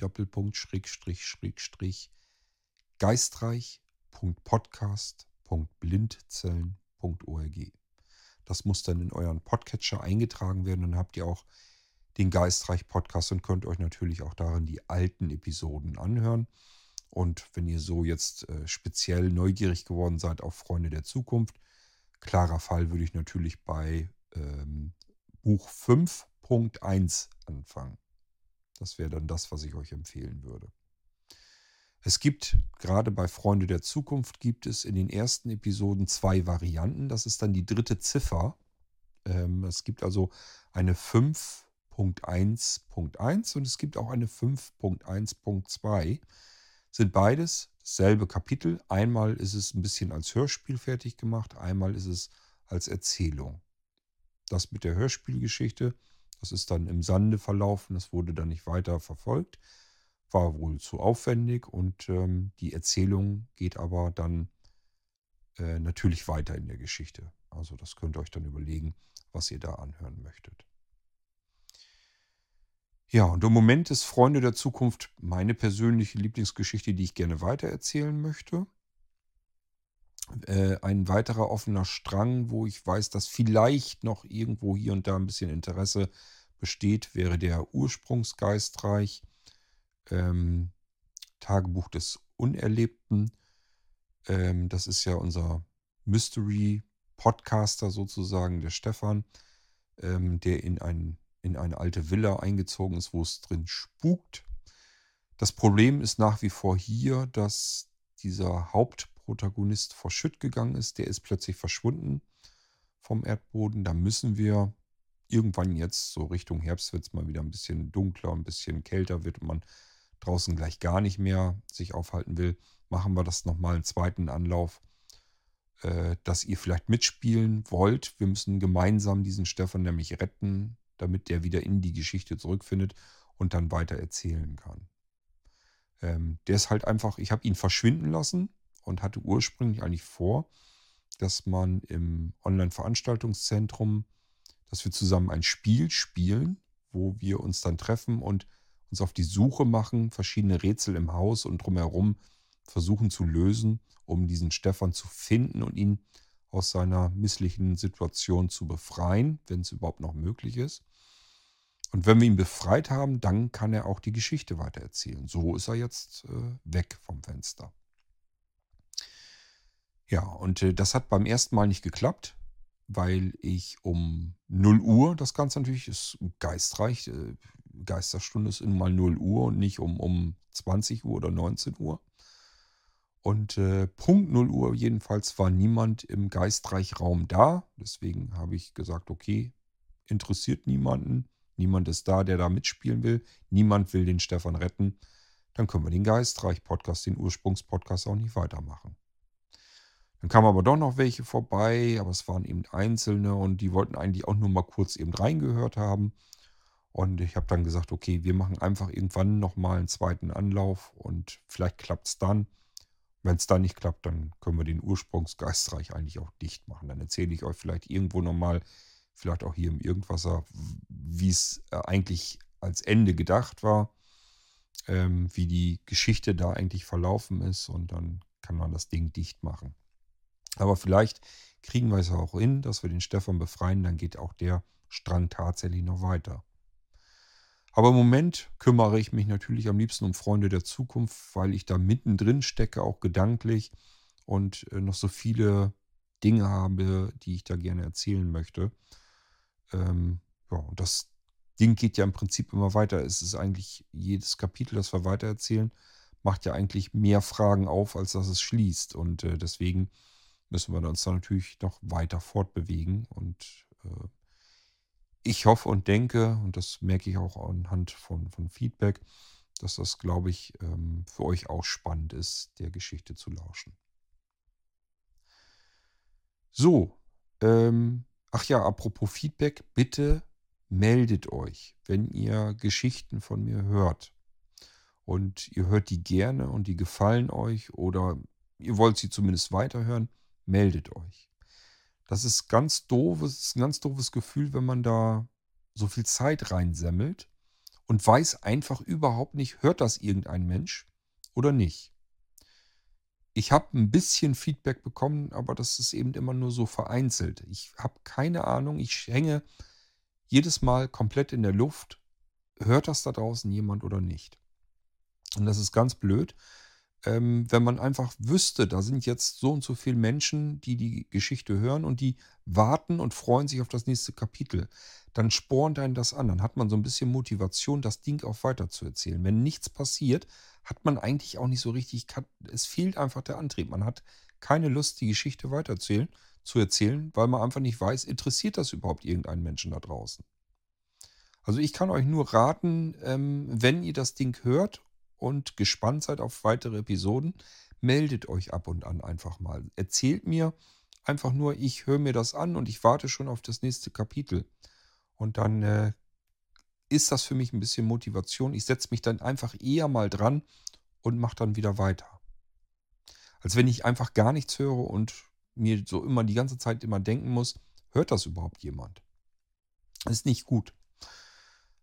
geistreich.podcast.blindzellen.org. Das muss dann in euren Podcatcher eingetragen werden. Dann habt ihr auch den Geistreich-Podcast und könnt euch natürlich auch darin die alten Episoden anhören. Und wenn ihr so jetzt äh, speziell neugierig geworden seid auf Freunde der Zukunft, klarer Fall würde ich natürlich bei ähm, Buch 5.1 anfangen. Das wäre dann das, was ich euch empfehlen würde. Es gibt, gerade bei Freunde der Zukunft, gibt es in den ersten Episoden zwei Varianten. Das ist dann die dritte Ziffer. Ähm, es gibt also eine 5.1.1 und es gibt auch eine 5.1.2. Sind beides dasselbe Kapitel. Einmal ist es ein bisschen als Hörspiel fertig gemacht, einmal ist es als Erzählung. Das mit der Hörspielgeschichte, das ist dann im Sande verlaufen, das wurde dann nicht weiter verfolgt war wohl zu aufwendig und ähm, die Erzählung geht aber dann äh, natürlich weiter in der Geschichte. Also das könnt ihr euch dann überlegen, was ihr da anhören möchtet. Ja, und im Moment ist Freunde der Zukunft meine persönliche Lieblingsgeschichte, die ich gerne weitererzählen möchte. Äh, ein weiterer offener Strang, wo ich weiß, dass vielleicht noch irgendwo hier und da ein bisschen Interesse besteht, wäre der Ursprungsgeistreich ähm, Tagebuch des Unerlebten. Ähm, das ist ja unser Mystery-Podcaster sozusagen, der Stefan, ähm, der in, ein, in eine alte Villa eingezogen ist, wo es drin spukt. Das Problem ist nach wie vor hier, dass dieser Hauptprotagonist vor Schütt gegangen ist. Der ist plötzlich verschwunden vom Erdboden. Da müssen wir irgendwann jetzt, so Richtung Herbst, wird es mal wieder ein bisschen dunkler, ein bisschen kälter wird man draußen gleich gar nicht mehr sich aufhalten will, machen wir das nochmal einen zweiten Anlauf, äh, dass ihr vielleicht mitspielen wollt. Wir müssen gemeinsam diesen Stefan nämlich retten, damit der wieder in die Geschichte zurückfindet und dann weiter erzählen kann. Ähm, der ist halt einfach, ich habe ihn verschwinden lassen und hatte ursprünglich eigentlich vor, dass man im Online-Veranstaltungszentrum, dass wir zusammen ein Spiel spielen, wo wir uns dann treffen und uns auf die Suche machen, verschiedene Rätsel im Haus und drumherum versuchen zu lösen, um diesen Stefan zu finden und ihn aus seiner misslichen Situation zu befreien, wenn es überhaupt noch möglich ist. Und wenn wir ihn befreit haben, dann kann er auch die Geschichte weitererzählen. So ist er jetzt äh, weg vom Fenster. Ja, und äh, das hat beim ersten Mal nicht geklappt, weil ich um 0 Uhr, das Ganze natürlich ist geistreich, äh, Geisterstunde ist mal 0 Uhr und nicht um, um 20 Uhr oder 19 Uhr. Und äh, Punkt 0 Uhr jedenfalls war niemand im Geistreichraum da. Deswegen habe ich gesagt, okay, interessiert niemanden. Niemand ist da, der da mitspielen will. Niemand will den Stefan retten. Dann können wir den Geistreich-Podcast, den Ursprungspodcast auch nicht weitermachen. Dann kamen aber doch noch welche vorbei, aber es waren eben Einzelne und die wollten eigentlich auch nur mal kurz eben reingehört haben. Und ich habe dann gesagt, okay, wir machen einfach irgendwann nochmal einen zweiten Anlauf und vielleicht klappt es dann. Wenn es dann nicht klappt, dann können wir den Ursprungsgeistreich eigentlich auch dicht machen. Dann erzähle ich euch vielleicht irgendwo nochmal, vielleicht auch hier im Irgendwasser, wie es äh, eigentlich als Ende gedacht war, ähm, wie die Geschichte da eigentlich verlaufen ist und dann kann man das Ding dicht machen. Aber vielleicht kriegen wir es auch hin, dass wir den Stefan befreien, dann geht auch der Strang tatsächlich noch weiter. Aber im Moment kümmere ich mich natürlich am liebsten um Freunde der Zukunft, weil ich da mittendrin stecke, auch gedanklich und äh, noch so viele Dinge habe, die ich da gerne erzählen möchte. Ähm, ja, und das Ding geht ja im Prinzip immer weiter. Es ist eigentlich jedes Kapitel, das wir weitererzählen, macht ja eigentlich mehr Fragen auf, als dass es schließt. Und äh, deswegen müssen wir uns da natürlich noch weiter fortbewegen und äh, ich hoffe und denke, und das merke ich auch anhand von, von Feedback, dass das, glaube ich, ähm, für euch auch spannend ist, der Geschichte zu lauschen. So, ähm, ach ja, apropos Feedback, bitte meldet euch, wenn ihr Geschichten von mir hört. Und ihr hört die gerne und die gefallen euch oder ihr wollt sie zumindest weiterhören, meldet euch. Das ist ganz doofes, ein ganz doofes Gefühl, wenn man da so viel Zeit reinsemmelt und weiß einfach überhaupt nicht, hört das irgendein Mensch oder nicht. Ich habe ein bisschen Feedback bekommen, aber das ist eben immer nur so vereinzelt. Ich habe keine Ahnung, ich hänge jedes Mal komplett in der Luft hört das da draußen jemand oder nicht. Und das ist ganz blöd, ähm, wenn man einfach wüsste, da sind jetzt so und so viele Menschen, die die Geschichte hören und die warten und freuen sich auf das nächste Kapitel, dann spornt einen das an. Dann hat man so ein bisschen Motivation, das Ding auch weiterzuerzählen. Wenn nichts passiert, hat man eigentlich auch nicht so richtig, es fehlt einfach der Antrieb. Man hat keine Lust, die Geschichte weiterzählen, zu erzählen, weil man einfach nicht weiß, interessiert das überhaupt irgendeinen Menschen da draußen. Also ich kann euch nur raten, ähm, wenn ihr das Ding hört und gespannt seid auf weitere Episoden, meldet euch ab und an einfach mal. Erzählt mir einfach nur, ich höre mir das an und ich warte schon auf das nächste Kapitel. Und dann äh, ist das für mich ein bisschen Motivation. Ich setze mich dann einfach eher mal dran und mache dann wieder weiter. Als wenn ich einfach gar nichts höre und mir so immer die ganze Zeit immer denken muss, hört das überhaupt jemand? Das ist nicht gut.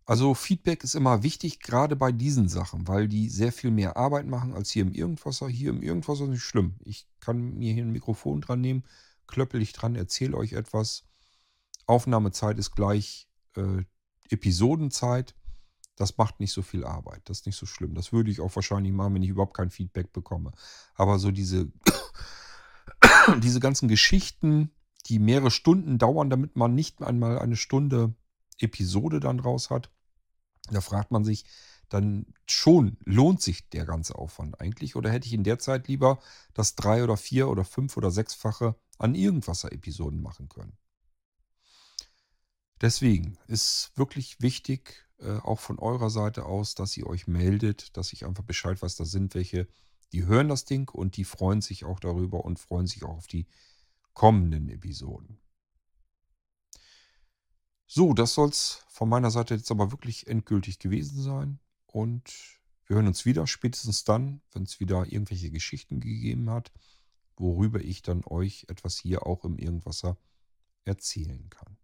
Also Feedback ist immer wichtig, gerade bei diesen Sachen, weil die sehr viel mehr Arbeit machen als hier im Irgendwasser. Hier im Irgendwasser ist nicht schlimm. Ich kann mir hier ein Mikrofon dran nehmen, klöppel ich dran, erzähle euch etwas. Aufnahmezeit ist gleich äh, Episodenzeit. Das macht nicht so viel Arbeit. Das ist nicht so schlimm. Das würde ich auch wahrscheinlich machen, wenn ich überhaupt kein Feedback bekomme. Aber so diese, diese ganzen Geschichten, die mehrere Stunden dauern, damit man nicht einmal eine Stunde Episode dann raus hat, da fragt man sich dann schon, lohnt sich der ganze Aufwand eigentlich? Oder hätte ich in der Zeit lieber das drei oder vier oder fünf oder sechsfache an Irgendwasser-Episoden machen können? Deswegen ist wirklich wichtig, äh, auch von eurer Seite aus, dass ihr euch meldet, dass ich einfach Bescheid weiß, da sind welche, die hören das Ding und die freuen sich auch darüber und freuen sich auch auf die kommenden Episoden. So, das soll es von meiner Seite jetzt aber wirklich endgültig gewesen sein. Und wir hören uns wieder, spätestens dann, wenn es wieder irgendwelche Geschichten gegeben hat, worüber ich dann euch etwas hier auch im Irgendwasser erzählen kann.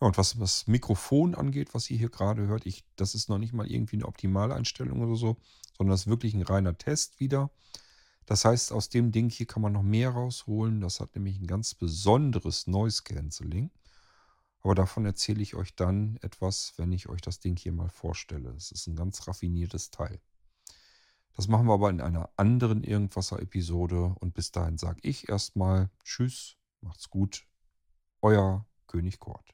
Ja, und was das Mikrofon angeht, was ihr hier gerade hört, ich, das ist noch nicht mal irgendwie eine Optimaleinstellung oder so, sondern das ist wirklich ein reiner Test wieder. Das heißt, aus dem Ding hier kann man noch mehr rausholen. Das hat nämlich ein ganz besonderes Noise Cancelling. Aber davon erzähle ich euch dann etwas, wenn ich euch das Ding hier mal vorstelle. Es ist ein ganz raffiniertes Teil. Das machen wir aber in einer anderen Irgendwasser-Episode. Und bis dahin sage ich erstmal Tschüss, macht's gut. Euer König Kort.